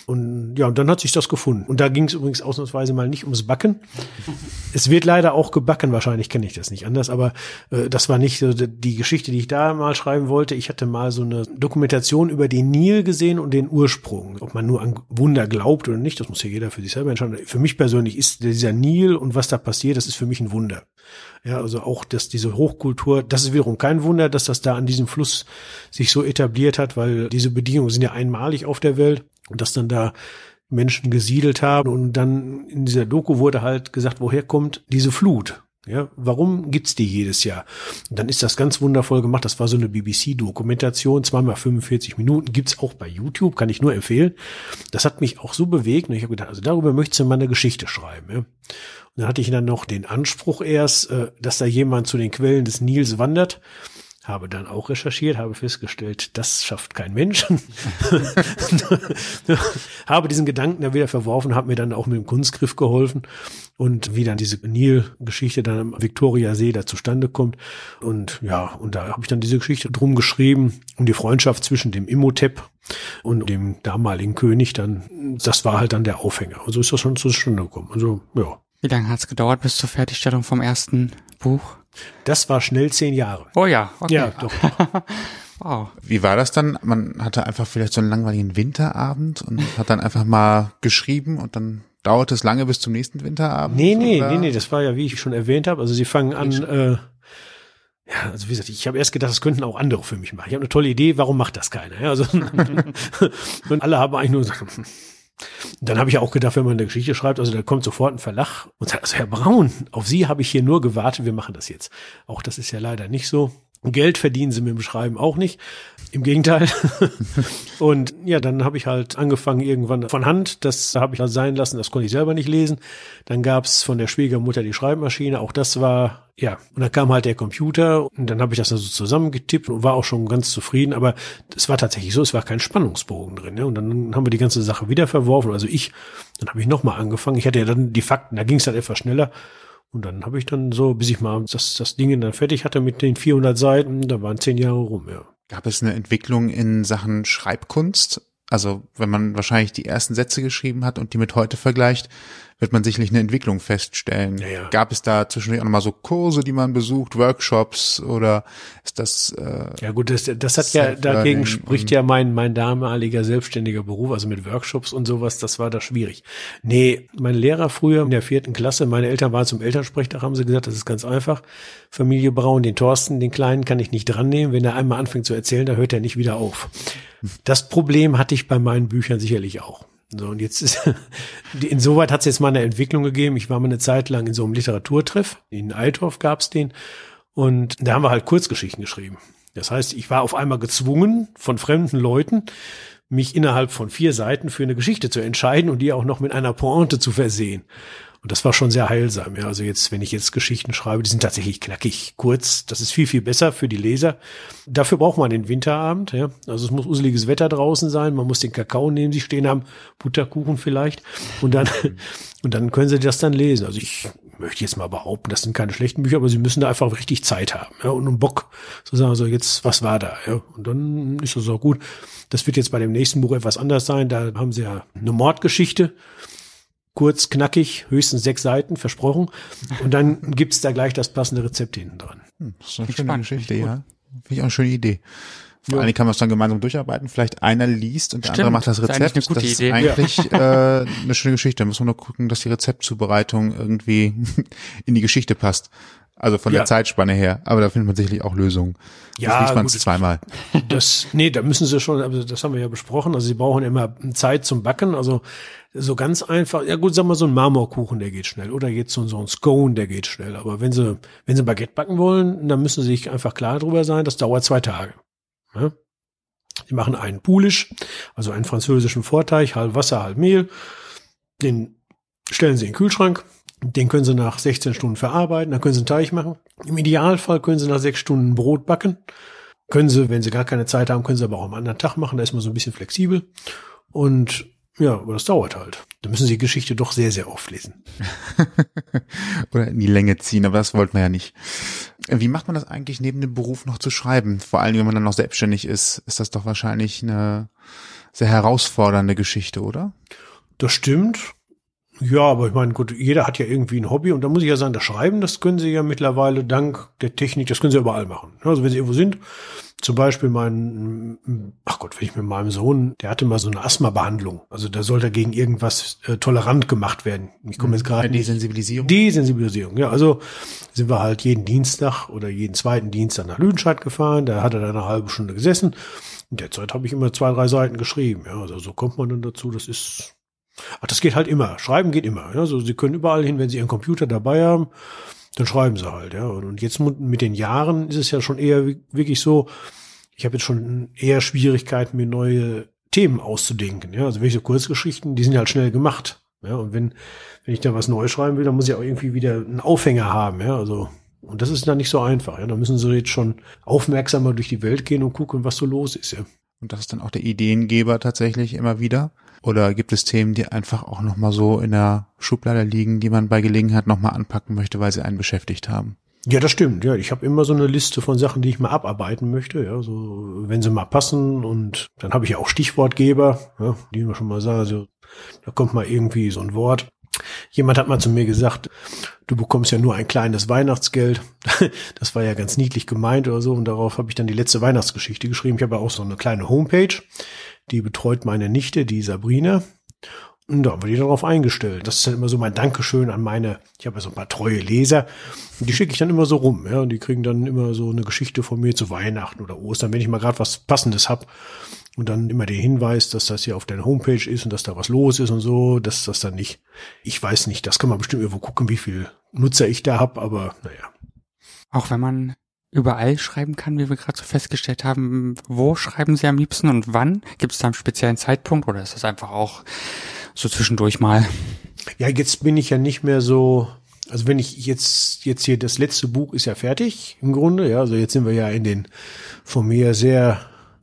Und ja, und dann hat sich das gefunden. Und da ging es übrigens ausnahmsweise mal nicht ums Backen. Es wird leider auch gebacken, wahrscheinlich kenne ich das nicht anders, aber äh, das war nicht so die Geschichte, die ich da mal schreiben wollte. Ich hatte mal so eine Dokumentation über den Nil gesehen und den Ursprung. Ob man nur an Wunder glaubt oder nicht, das muss ja jeder für sich selber entscheiden. Für mich persönlich ist dieser Nil und was da passiert, das ist für mich ein Wunder. Ja, also auch, dass diese Hochkultur, das ist wiederum kein Wunder, dass das da an diesem Fluss sich so etabliert hat, weil diese Bedingungen sind ja einmalig auf der Welt und dass dann da Menschen gesiedelt haben und dann in dieser Doku wurde halt gesagt, woher kommt diese Flut? Ja, warum gibt's die jedes Jahr? Und dann ist das ganz wundervoll gemacht. Das war so eine BBC-Dokumentation, zweimal 45 Minuten, gibt's auch bei YouTube, kann ich nur empfehlen. Das hat mich auch so bewegt und ich habe gedacht, also darüber möchtest du mal eine Geschichte schreiben. Ja? Und dann hatte ich dann noch den Anspruch erst, äh, dass da jemand zu den Quellen des Nils wandert habe dann auch recherchiert, habe festgestellt, das schafft kein Mensch. habe diesen Gedanken dann wieder verworfen, habe mir dann auch mit dem Kunstgriff geholfen und wie dann diese Nil-Geschichte dann am Viktoriasee da zustande kommt. Und ja, und da habe ich dann diese Geschichte drum geschrieben, um die Freundschaft zwischen dem Imhotep und dem damaligen König dann, das war halt dann der Aufhänger. Und so ist das schon zustande gekommen. Also, ja. Wie lange hat es gedauert bis zur Fertigstellung vom ersten Buch? Das war schnell zehn Jahre. Oh ja, okay. Ja, doch. wow. Wie war das dann? Man hatte einfach vielleicht so einen langweiligen Winterabend und hat dann einfach mal geschrieben und dann dauert es lange bis zum nächsten Winterabend? Nee, nee, oder? nee, nee, das war ja, wie ich schon erwähnt habe, also sie fangen an, äh, ja, also wie gesagt, ich habe erst gedacht, das könnten auch andere für mich machen. Ich habe eine tolle Idee, warum macht das keiner? Ja, also und alle haben eigentlich nur gesagt, hm, dann habe ich auch gedacht, wenn man eine Geschichte schreibt, also da kommt sofort ein Verlag und sagt, also Herr Braun, auf Sie habe ich hier nur gewartet, wir machen das jetzt. Auch das ist ja leider nicht so. Geld verdienen sie mit dem Schreiben auch nicht. Im Gegenteil. und ja, dann habe ich halt angefangen irgendwann von Hand. Das habe ich halt sein lassen, das konnte ich selber nicht lesen. Dann gab's von der Schwiegermutter die Schreibmaschine. Auch das war, ja, und dann kam halt der Computer und dann habe ich das dann so zusammengetippt und war auch schon ganz zufrieden. Aber es war tatsächlich so, es war kein Spannungsbogen drin. Ne? Und dann haben wir die ganze Sache wieder verworfen. Also ich, dann habe ich nochmal angefangen. Ich hatte ja dann die Fakten, da ging es halt etwas schneller. Und dann habe ich dann so, bis ich mal das, das Ding dann fertig hatte mit den 400 Seiten, da waren zehn Jahre rum, ja. Gab es eine Entwicklung in Sachen Schreibkunst? Also wenn man wahrscheinlich die ersten Sätze geschrieben hat und die mit heute vergleicht, wird man sicherlich eine Entwicklung feststellen. Ja, ja. Gab es da zwischendurch auch nochmal so Kurse, die man besucht, Workshops oder ist das äh, Ja gut, das, das hat ja, dagegen spricht ja mein, mein damaliger selbstständiger Beruf, also mit Workshops und sowas, das war da schwierig. Nee, mein Lehrer früher in der vierten Klasse, meine Eltern waren zum Elternsprechtag, haben sie gesagt, das ist ganz einfach. Familie Braun, den Thorsten, den Kleinen kann ich nicht dran nehmen. Wenn er einmal anfängt zu erzählen, da hört er nicht wieder auf. Das Problem hatte ich bei meinen Büchern sicherlich auch. So, und jetzt ist, insoweit hat es jetzt mal eine Entwicklung gegeben. Ich war mal eine Zeit lang in so einem Literaturtreff. In Althoff gab's den. Und da haben wir halt Kurzgeschichten geschrieben. Das heißt, ich war auf einmal gezwungen, von fremden Leuten mich innerhalb von vier Seiten für eine Geschichte zu entscheiden und die auch noch mit einer Pointe zu versehen. Und das war schon sehr heilsam. Ja, also jetzt, wenn ich jetzt Geschichten schreibe, die sind tatsächlich knackig, kurz. Das ist viel, viel besser für die Leser. Dafür braucht man den Winterabend. Ja, also es muss useliges Wetter draußen sein. Man muss den Kakao neben sich stehen haben, Butterkuchen vielleicht. Und dann, und dann können Sie das dann lesen. Also ich möchte jetzt mal behaupten, das sind keine schlechten Bücher, aber Sie müssen da einfach richtig Zeit haben. Ja, und einen Bock zu sagen, so jetzt, was war da? Ja, und dann ist das auch gut. Das wird jetzt bei dem nächsten Buch etwas anders sein. Da haben Sie ja eine Mordgeschichte kurz, knackig, höchstens sechs Seiten, versprochen. Und dann gibt's da gleich das passende Rezept hinten dran. Hm, das ist eine schöne spannend, Geschichte, ja. Finde ich auch eine schöne Idee. Vor allem kann man es dann gemeinsam durcharbeiten. Vielleicht einer liest und der Stimmt, andere macht das Rezept. Das ist, das ist eigentlich äh, eine schöne Geschichte. Da muss man nur gucken, dass die Rezeptzubereitung irgendwie in die Geschichte passt. Also von ja. der Zeitspanne her. Aber da findet man sicherlich auch Lösungen. Ja, liest man es zweimal. Das, nee, da müssen sie schon, also das haben wir ja besprochen. Also sie brauchen immer Zeit zum Backen. Also so ganz einfach, ja gut, sagen wir so ein Marmorkuchen, der geht schnell. Oder jetzt so, so ein Scone, der geht schnell. Aber wenn sie, wenn sie Baguette backen wollen, dann müssen sie sich einfach klar darüber sein, das dauert zwei Tage. Ja? Die machen einen Poulisch, also einen französischen Vorteig, halb Wasser, halb Mehl. Den stellen sie in den Kühlschrank. Den können sie nach 16 Stunden verarbeiten, dann können sie einen Teig machen. Im Idealfall können sie nach sechs Stunden Brot backen. Können sie, wenn sie gar keine Zeit haben, können sie aber auch am anderen Tag machen, da ist man so ein bisschen flexibel. Und ja, aber das dauert halt. Da müssen Sie die Geschichte doch sehr, sehr oft lesen. Oder in die Länge ziehen, aber das wollten wir ja nicht. Wie macht man das eigentlich neben dem Beruf noch zu schreiben? Vor allem, wenn man dann noch selbstständig ist, ist das doch wahrscheinlich eine sehr herausfordernde Geschichte, oder? Das stimmt. Ja, aber ich meine, gut, jeder hat ja irgendwie ein Hobby und da muss ich ja sagen, das Schreiben, das können Sie ja mittlerweile dank der Technik, das können Sie überall machen. Also wenn Sie irgendwo sind, zum Beispiel mein, ach Gott, wenn ich mit meinem Sohn, der hatte mal so eine Asthma-Behandlung. Also da sollte gegen irgendwas äh, tolerant gemacht werden. Ich komme jetzt gerade. Ja, Desensibilisierung. Desensibilisierung, ja. Also sind wir halt jeden Dienstag oder jeden zweiten Dienstag nach Lüdenscheid gefahren. Da hat er dann eine halbe Stunde gesessen. In der Zeit habe ich immer zwei, drei Seiten geschrieben. Ja, also so kommt man dann dazu. Das ist Ach, das geht halt immer. Schreiben geht immer. Ja? Also Sie können überall hin, wenn Sie Ihren Computer dabei haben, dann schreiben Sie halt. Ja. Und jetzt mit den Jahren ist es ja schon eher wirklich so. Ich habe jetzt schon eher Schwierigkeiten, mir neue Themen auszudenken. Ja. Also welche Kurzgeschichten, die sind halt schnell gemacht. Ja. Und wenn wenn ich da was Neues schreiben will, dann muss ich auch irgendwie wieder einen Aufhänger haben. Ja. Also und das ist dann nicht so einfach. Ja. Da müssen Sie jetzt schon aufmerksamer durch die Welt gehen und gucken, was so los ist. Ja. Und das ist dann auch der Ideengeber tatsächlich immer wieder. Oder gibt es Themen, die einfach auch nochmal so in der Schublade liegen, die man bei Gelegenheit nochmal anpacken möchte, weil sie einen beschäftigt haben? Ja, das stimmt. Ja, ich habe immer so eine Liste von Sachen, die ich mal abarbeiten möchte. Ja, so wenn sie mal passen und dann habe ich ja auch Stichwortgeber, ja, die wir schon mal sagen. Also da kommt mal irgendwie so ein Wort. Jemand hat mal zu mir gesagt, du bekommst ja nur ein kleines Weihnachtsgeld. Das war ja ganz niedlich gemeint oder so. Und darauf habe ich dann die letzte Weihnachtsgeschichte geschrieben. Ich habe ja auch so eine kleine Homepage. Die betreut meine Nichte, die Sabrina. Und da haben wir die darauf eingestellt. Das ist dann immer so mein Dankeschön an meine, ich habe ja so ein paar treue Leser. Und die schicke ich dann immer so rum. Ja, und die kriegen dann immer so eine Geschichte von mir zu Weihnachten oder Ostern, wenn ich mal gerade was Passendes hab Und dann immer den Hinweis, dass das hier auf der Homepage ist und dass da was los ist und so, dass das dann nicht, ich weiß nicht, das kann man bestimmt irgendwo gucken, wie viel Nutzer ich da hab, aber naja. Auch wenn man überall schreiben kann, wie wir gerade so festgestellt haben. Wo schreiben Sie am liebsten und wann? Gibt es da einen speziellen Zeitpunkt oder ist das einfach auch so zwischendurch mal? Ja, jetzt bin ich ja nicht mehr so, also wenn ich jetzt, jetzt hier, das letzte Buch ist ja fertig im Grunde, ja, also jetzt sind wir ja in den von mir sehr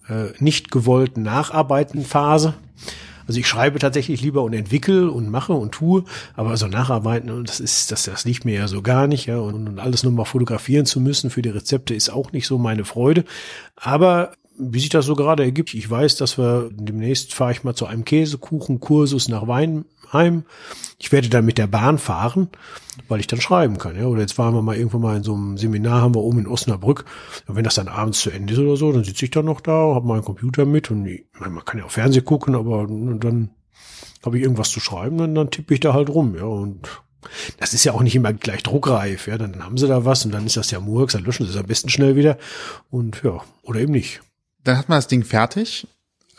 äh, nicht gewollten Nacharbeiten-Phase. Also ich schreibe tatsächlich lieber und entwickle und mache und tue, aber so nacharbeiten und das ist, das, das liegt mir ja so gar nicht, ja. Und, und alles nur mal fotografieren zu müssen für die Rezepte ist auch nicht so meine Freude. Aber wie sich das so gerade ergibt, ich weiß, dass wir demnächst fahre ich mal zu einem Käsekuchenkursus nach Weinheim. Ich werde dann mit der Bahn fahren, weil ich dann schreiben kann. Ja? Oder jetzt waren wir mal irgendwann mal in so einem Seminar, haben wir oben in Osnabrück. Und wenn das dann abends zu Ende ist oder so, dann sitze ich dann noch da, habe meinen Computer mit und ich, man kann ja auch Fernsehen gucken, aber dann habe ich irgendwas zu schreiben, dann, dann tippe ich da halt rum. Ja, und das ist ja auch nicht immer gleich druckreif. Ja, dann haben sie da was und dann ist das ja Murks, dann löschen sie es am besten schnell wieder. Und ja, oder eben nicht dann hat man das Ding fertig,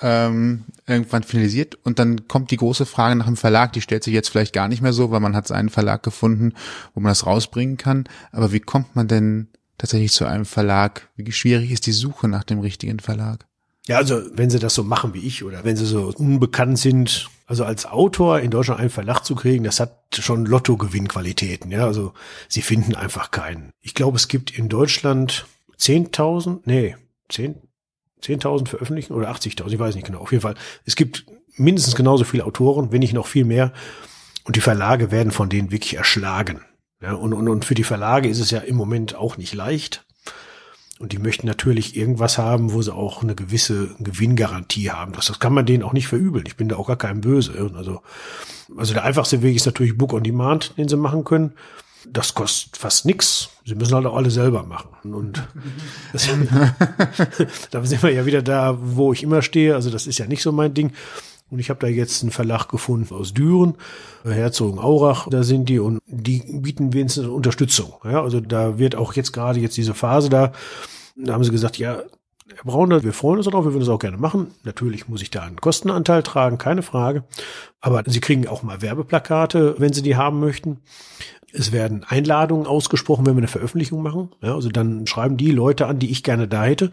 ähm, irgendwann finalisiert und dann kommt die große Frage nach dem Verlag, die stellt sich jetzt vielleicht gar nicht mehr so, weil man hat seinen Verlag gefunden, wo man das rausbringen kann. Aber wie kommt man denn tatsächlich zu einem Verlag? Wie schwierig ist die Suche nach dem richtigen Verlag? Ja, also wenn sie das so machen wie ich oder wenn sie so unbekannt sind, also als Autor in Deutschland einen Verlag zu kriegen, das hat schon Lottogewinnqualitäten. Ja, also sie finden einfach keinen. Ich glaube, es gibt in Deutschland 10.000, nee, 10, 10.000 veröffentlichen oder 80.000, ich weiß nicht genau. Auf jeden Fall, es gibt mindestens genauso viele Autoren, wenn nicht noch viel mehr. Und die Verlage werden von denen wirklich erschlagen. Ja, und, und, und für die Verlage ist es ja im Moment auch nicht leicht. Und die möchten natürlich irgendwas haben, wo sie auch eine gewisse Gewinngarantie haben. Das, das kann man denen auch nicht verübeln. Ich bin da auch gar kein Böse. Also, also der einfachste Weg ist natürlich Book on Demand, den sie machen können das kostet fast nix. Sie müssen halt auch alle selber machen. Und das, da sind wir ja wieder da, wo ich immer stehe. Also das ist ja nicht so mein Ding. Und ich habe da jetzt einen Verlag gefunden aus Düren, Herzogenaurach, da sind die und die bieten wenigstens Unterstützung. Ja, also da wird auch jetzt gerade jetzt diese Phase da, da haben sie gesagt, ja, Herr Brauner, wir freuen uns darauf, wir würden das auch gerne machen. Natürlich muss ich da einen Kostenanteil tragen, keine Frage. Aber Sie kriegen auch mal Werbeplakate, wenn Sie die haben möchten. Es werden Einladungen ausgesprochen, wenn wir eine Veröffentlichung machen. Ja, also dann schreiben die Leute an, die ich gerne da hätte.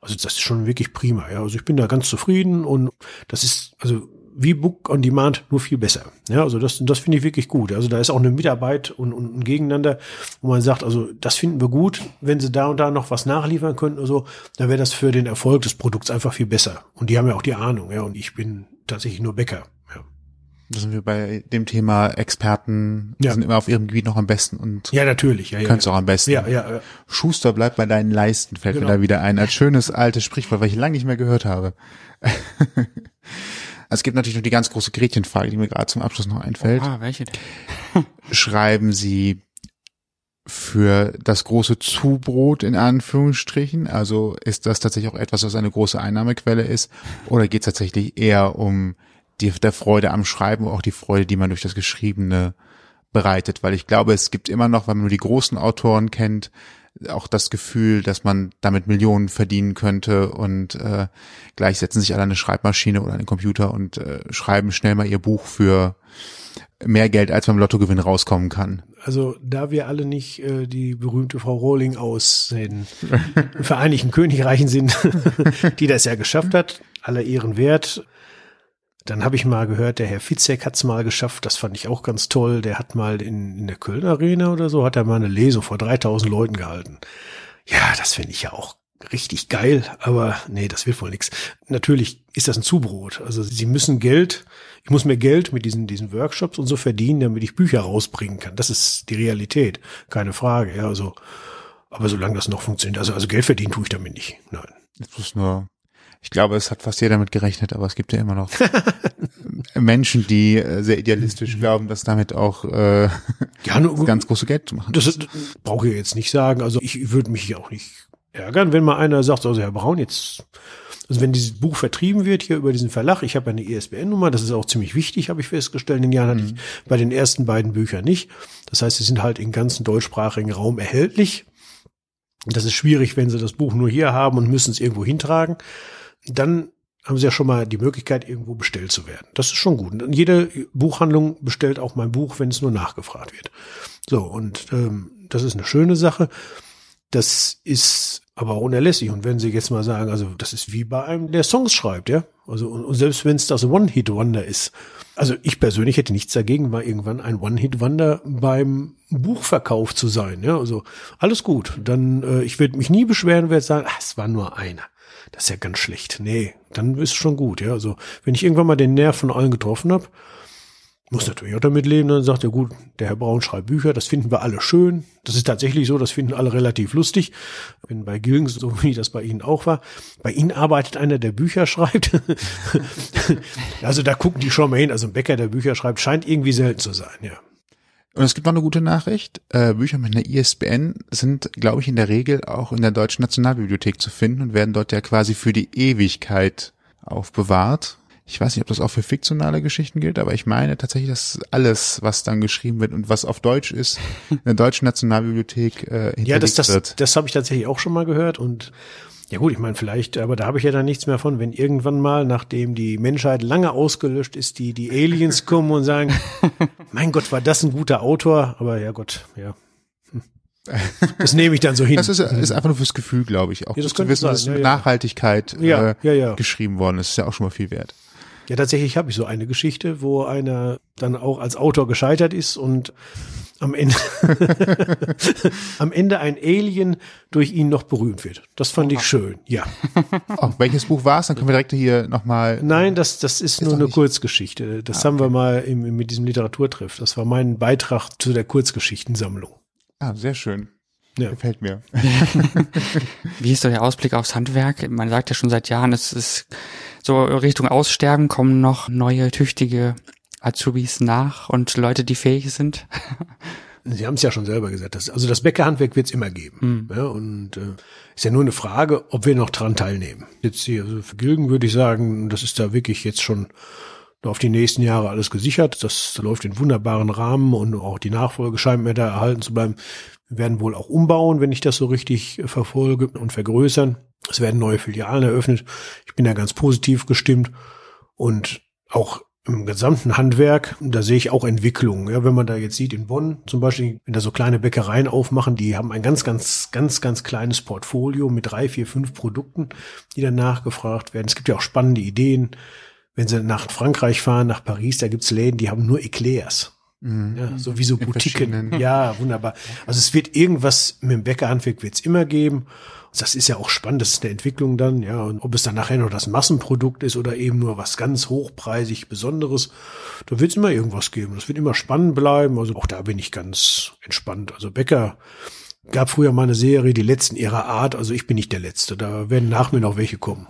Also das ist schon wirklich prima. Ja, also ich bin da ganz zufrieden und das ist also wie Book on Demand nur viel besser. Ja, also das, das finde ich wirklich gut. Also da ist auch eine Mitarbeit und, und ein Gegeneinander, wo man sagt, also das finden wir gut. Wenn sie da und da noch was nachliefern könnten oder so, dann wäre das für den Erfolg des Produkts einfach viel besser. Und die haben ja auch die Ahnung. Ja, und ich bin tatsächlich nur Bäcker. Da sind wir bei dem Thema Experten, ja. sind immer auf ihrem Gebiet noch am besten und ja natürlich, ja, ja, können es auch am besten. Ja, ja, ja. Schuster bleibt bei deinen Leisten, fällt genau. mir da wieder ein. Als schönes altes Sprichwort, weil ich lange nicht mehr gehört habe. also es gibt natürlich noch die ganz große Gretchenfrage, die mir gerade zum Abschluss noch einfällt. Ah, welche denn? Schreiben Sie für das große Zubrot in Anführungsstrichen? Also ist das tatsächlich auch etwas, was eine große Einnahmequelle ist? Oder geht es tatsächlich eher um die, der Freude am Schreiben, auch die Freude, die man durch das Geschriebene bereitet, weil ich glaube, es gibt immer noch, wenn man nur die großen Autoren kennt, auch das Gefühl, dass man damit Millionen verdienen könnte und äh, gleich setzen sich alle eine Schreibmaschine oder einen Computer und äh, schreiben schnell mal ihr Buch für mehr Geld, als beim Lottogewinn rauskommen kann. Also da wir alle nicht äh, die berühmte Frau Rohling aus den Vereinigten Königreichen sind, die das ja geschafft hat, aller Ehren wert, dann habe ich mal gehört, der Herr Fitzek hat es mal geschafft, das fand ich auch ganz toll. Der hat mal in, in der Köln Arena oder so, hat er mal eine Lesung vor 3000 Leuten gehalten. Ja, das finde ich ja auch richtig geil, aber nee, das wird wohl nix. Natürlich ist das ein Zubrot. Also sie müssen Geld, ich muss mir Geld mit diesen, diesen Workshops und so verdienen, damit ich Bücher rausbringen kann. Das ist die Realität, keine Frage. Ja, also, aber solange das noch funktioniert, also, also Geld verdienen tue ich damit nicht. Nein. Das ist nur ich glaube, es hat fast jeder damit gerechnet, aber es gibt ja immer noch Menschen, die äh, sehr idealistisch glauben, dass damit auch äh, ja, nur, ganz große Geld zu machen. Das, das brauche ich jetzt nicht sagen. Also ich würde mich auch nicht ärgern, wenn mal einer sagt, also Herr Braun, jetzt, also wenn dieses Buch vertrieben wird hier über diesen Verlag, ich habe eine ISBN-Nummer, das ist auch ziemlich wichtig, habe ich festgestellt. In den Jahren mhm. hatte ich bei den ersten beiden Büchern nicht. Das heißt, sie sind halt im ganzen deutschsprachigen Raum erhältlich. Das ist schwierig, wenn sie das Buch nur hier haben und müssen es irgendwo hintragen dann haben sie ja schon mal die Möglichkeit, irgendwo bestellt zu werden. Das ist schon gut. Und jede Buchhandlung bestellt auch mein Buch, wenn es nur nachgefragt wird. So, und ähm, das ist eine schöne Sache. Das ist aber unerlässlich. Und wenn Sie jetzt mal sagen, also das ist wie bei einem, der Songs schreibt, ja. Also und, und selbst wenn es das One-Hit-Wonder ist. Also ich persönlich hätte nichts dagegen, mal irgendwann ein One-Hit-Wonder beim Buchverkauf zu sein. Ja, also alles gut. Dann äh, ich würde mich nie beschweren, werde sagen, ach, es war nur einer. Das ist ja ganz schlecht. Nee, dann ist schon gut. Ja, also wenn ich irgendwann mal den Nerv von allen getroffen habe, muss natürlich auch damit leben. Dann sagt er, gut, der Herr Braun schreibt Bücher, das finden wir alle schön. Das ist tatsächlich so, das finden alle relativ lustig. Wenn bei Gilgen, so wie das bei Ihnen auch war. Bei Ihnen arbeitet einer, der Bücher schreibt. also da gucken die schon mal hin. Also ein Bäcker, der Bücher schreibt, scheint irgendwie selten zu sein, ja. Und es gibt noch eine gute Nachricht. Äh, Bücher mit einer ISBN sind, glaube ich, in der Regel auch in der Deutschen Nationalbibliothek zu finden und werden dort ja quasi für die Ewigkeit aufbewahrt. Ich weiß nicht, ob das auch für fiktionale Geschichten gilt, aber ich meine tatsächlich, dass alles, was dann geschrieben wird und was auf Deutsch ist, in der Deutschen Nationalbibliothek äh, hinterlegt Ja, das, das, wird. das habe ich tatsächlich auch schon mal gehört und ja gut, ich meine vielleicht, aber da habe ich ja dann nichts mehr von, wenn irgendwann mal, nachdem die Menschheit lange ausgelöscht ist, die die Aliens kommen und sagen, mein Gott, war das ein guter Autor, aber ja Gott, ja. Das nehme ich dann so hin. Das ist, ist einfach nur fürs Gefühl, glaube ich. Auch Ja, das zu wissen, sein, dass ja, mit ja. Nachhaltigkeit Ja, äh, ja, ja. geschrieben worden ist. ist ja auch schon mal viel wert. Ja, tatsächlich habe ich so eine Geschichte, wo einer dann auch als Autor gescheitert ist und am Ende, am Ende ein Alien durch ihn noch berühmt wird. Das fand ich schön, ja. Oh, welches Buch war es? Dann können wir direkt hier nochmal. Nein, das, das ist, nur doch eine nicht- Kurzgeschichte. Das haben wir mal im, mit diesem Literaturtreff. Das war mein Beitrag zu der Kurzgeschichtensammlung. Ah, sehr schön. Ja. Gefällt mir. Wie ist so der Ausblick aufs Handwerk? Man sagt ja schon seit Jahren, es ist so Richtung Aussterben kommen noch neue, tüchtige Azubis nach und Leute, die fähig sind. Sie haben es ja schon selber gesagt. Das, also das Bäckerhandwerk wird es immer geben. Ja, und äh, ist ja nur eine Frage, ob wir noch dran teilnehmen. Jetzt hier also für Gilgen würde ich sagen, das ist da wirklich jetzt schon auf die nächsten Jahre alles gesichert. Das läuft in wunderbaren Rahmen und auch die Nachfolge scheint mir da erhalten zu bleiben. Wir werden wohl auch umbauen, wenn ich das so richtig äh, verfolge und vergrößern. Es werden neue Filialen eröffnet. Ich bin da ganz positiv gestimmt und auch im gesamten Handwerk, da sehe ich auch Entwicklungen. Ja, wenn man da jetzt sieht in Bonn zum Beispiel, wenn da so kleine Bäckereien aufmachen, die haben ein ganz, ganz, ganz, ganz kleines Portfolio mit drei, vier, fünf Produkten, die dann nachgefragt werden. Es gibt ja auch spannende Ideen. Wenn sie nach Frankreich fahren, nach Paris, da gibt's Läden, die haben nur Eclairs. Ja, so wie so Boutiquen. Ja, wunderbar. Also es wird irgendwas mit dem Bäckerhandwerk wird's immer geben. Das ist ja auch spannend, das ist eine Entwicklung dann, ja. Und ob es dann nachher noch das Massenprodukt ist oder eben nur was ganz hochpreisig Besonderes, da wird's immer irgendwas geben. Das wird immer spannend bleiben. Also auch da bin ich ganz entspannt. Also Bäcker gab früher mal eine Serie, die letzten ihrer Art. Also ich bin nicht der Letzte. Da werden nach mir noch welche kommen.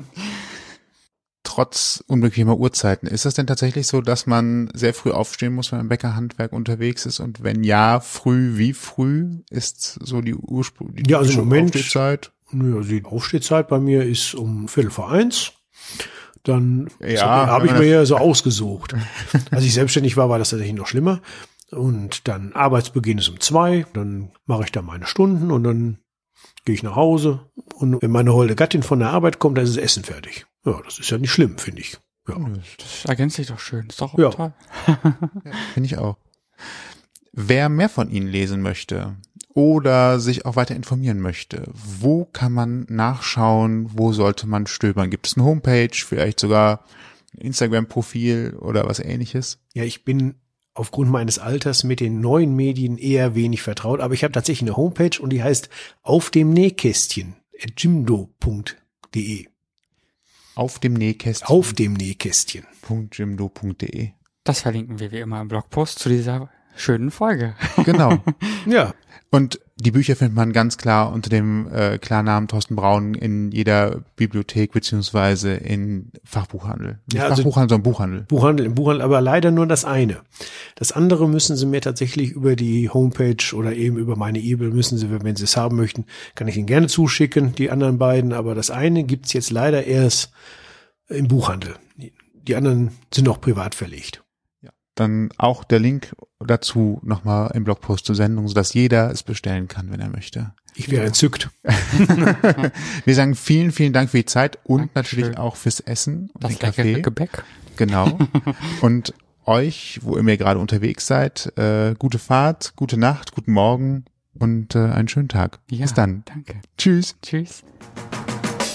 Trotz unbequemer Uhrzeiten. Ist das denn tatsächlich so, dass man sehr früh aufstehen muss, wenn man im Bäckerhandwerk unterwegs ist? Und wenn ja, früh, wie früh ist so die Ursprung, die Ja, also im Moment- Aufstehzeit? Nö, also die Aufstehzeit bei mir ist um Viertel vor eins. Dann Ja, habe ich mir ja so ausgesucht. Als ich selbstständig war, war das tatsächlich noch schlimmer. Und dann Arbeitsbeginn ist um zwei, dann mache ich da meine Stunden und dann gehe ich nach Hause. Und wenn meine holde Gattin von der Arbeit kommt, dann ist das Essen fertig. Ja, das ist ja nicht schlimm, finde ich. Ja. Das ergänzt sich doch schön. Ist doch Ja. toll. Finde ich auch. Wer mehr von Ihnen lesen möchte oder sich auch weiter informieren möchte, wo kann man nachschauen, wo sollte man stöbern? Gibt es eine Homepage, vielleicht sogar ein Instagram-Profil oder was ähnliches? Ja, ich bin aufgrund meines Alters mit den neuen Medien eher wenig vertraut, aber ich habe tatsächlich eine Homepage und die heißt auf dem Nähkästchen jimdo.de. Auf dem Nähkästchen. Auf dem Nähkästchen. .jimdo.de. Das verlinken wir wie immer im Blogpost zu dieser schönen Folge. Genau. Ja, Und die Bücher findet man ganz klar unter dem äh, Klarnamen Thorsten Braun in jeder Bibliothek beziehungsweise in Fachbuchhandel. Nicht Ja, also- Fachbuchhandel, sondern Buchhandel. Buchhandel im Buchhandel, aber leider nur das eine. Das andere müssen Sie mir tatsächlich über die Homepage oder eben über meine E-Mail müssen Sie, wenn Sie es haben möchten, kann ich Ihnen gerne zuschicken, die anderen beiden. Aber das eine gibt's jetzt leider erst im Buchhandel. Die anderen sind noch privat verlegt. Dann auch der Link dazu nochmal im Blogpost zur Sendung, sodass jeder es bestellen kann, wenn er möchte. Ich wäre entzückt. Wir sagen vielen, vielen Dank für die Zeit und Dankeschön. natürlich auch fürs Essen und Das den leckere Kaffee. Gebäck. Genau. und euch, wo ihr mir gerade unterwegs seid, äh, gute Fahrt, gute Nacht, guten Morgen und äh, einen schönen Tag. Ja, Bis dann. Danke. Tschüss. Tschüss.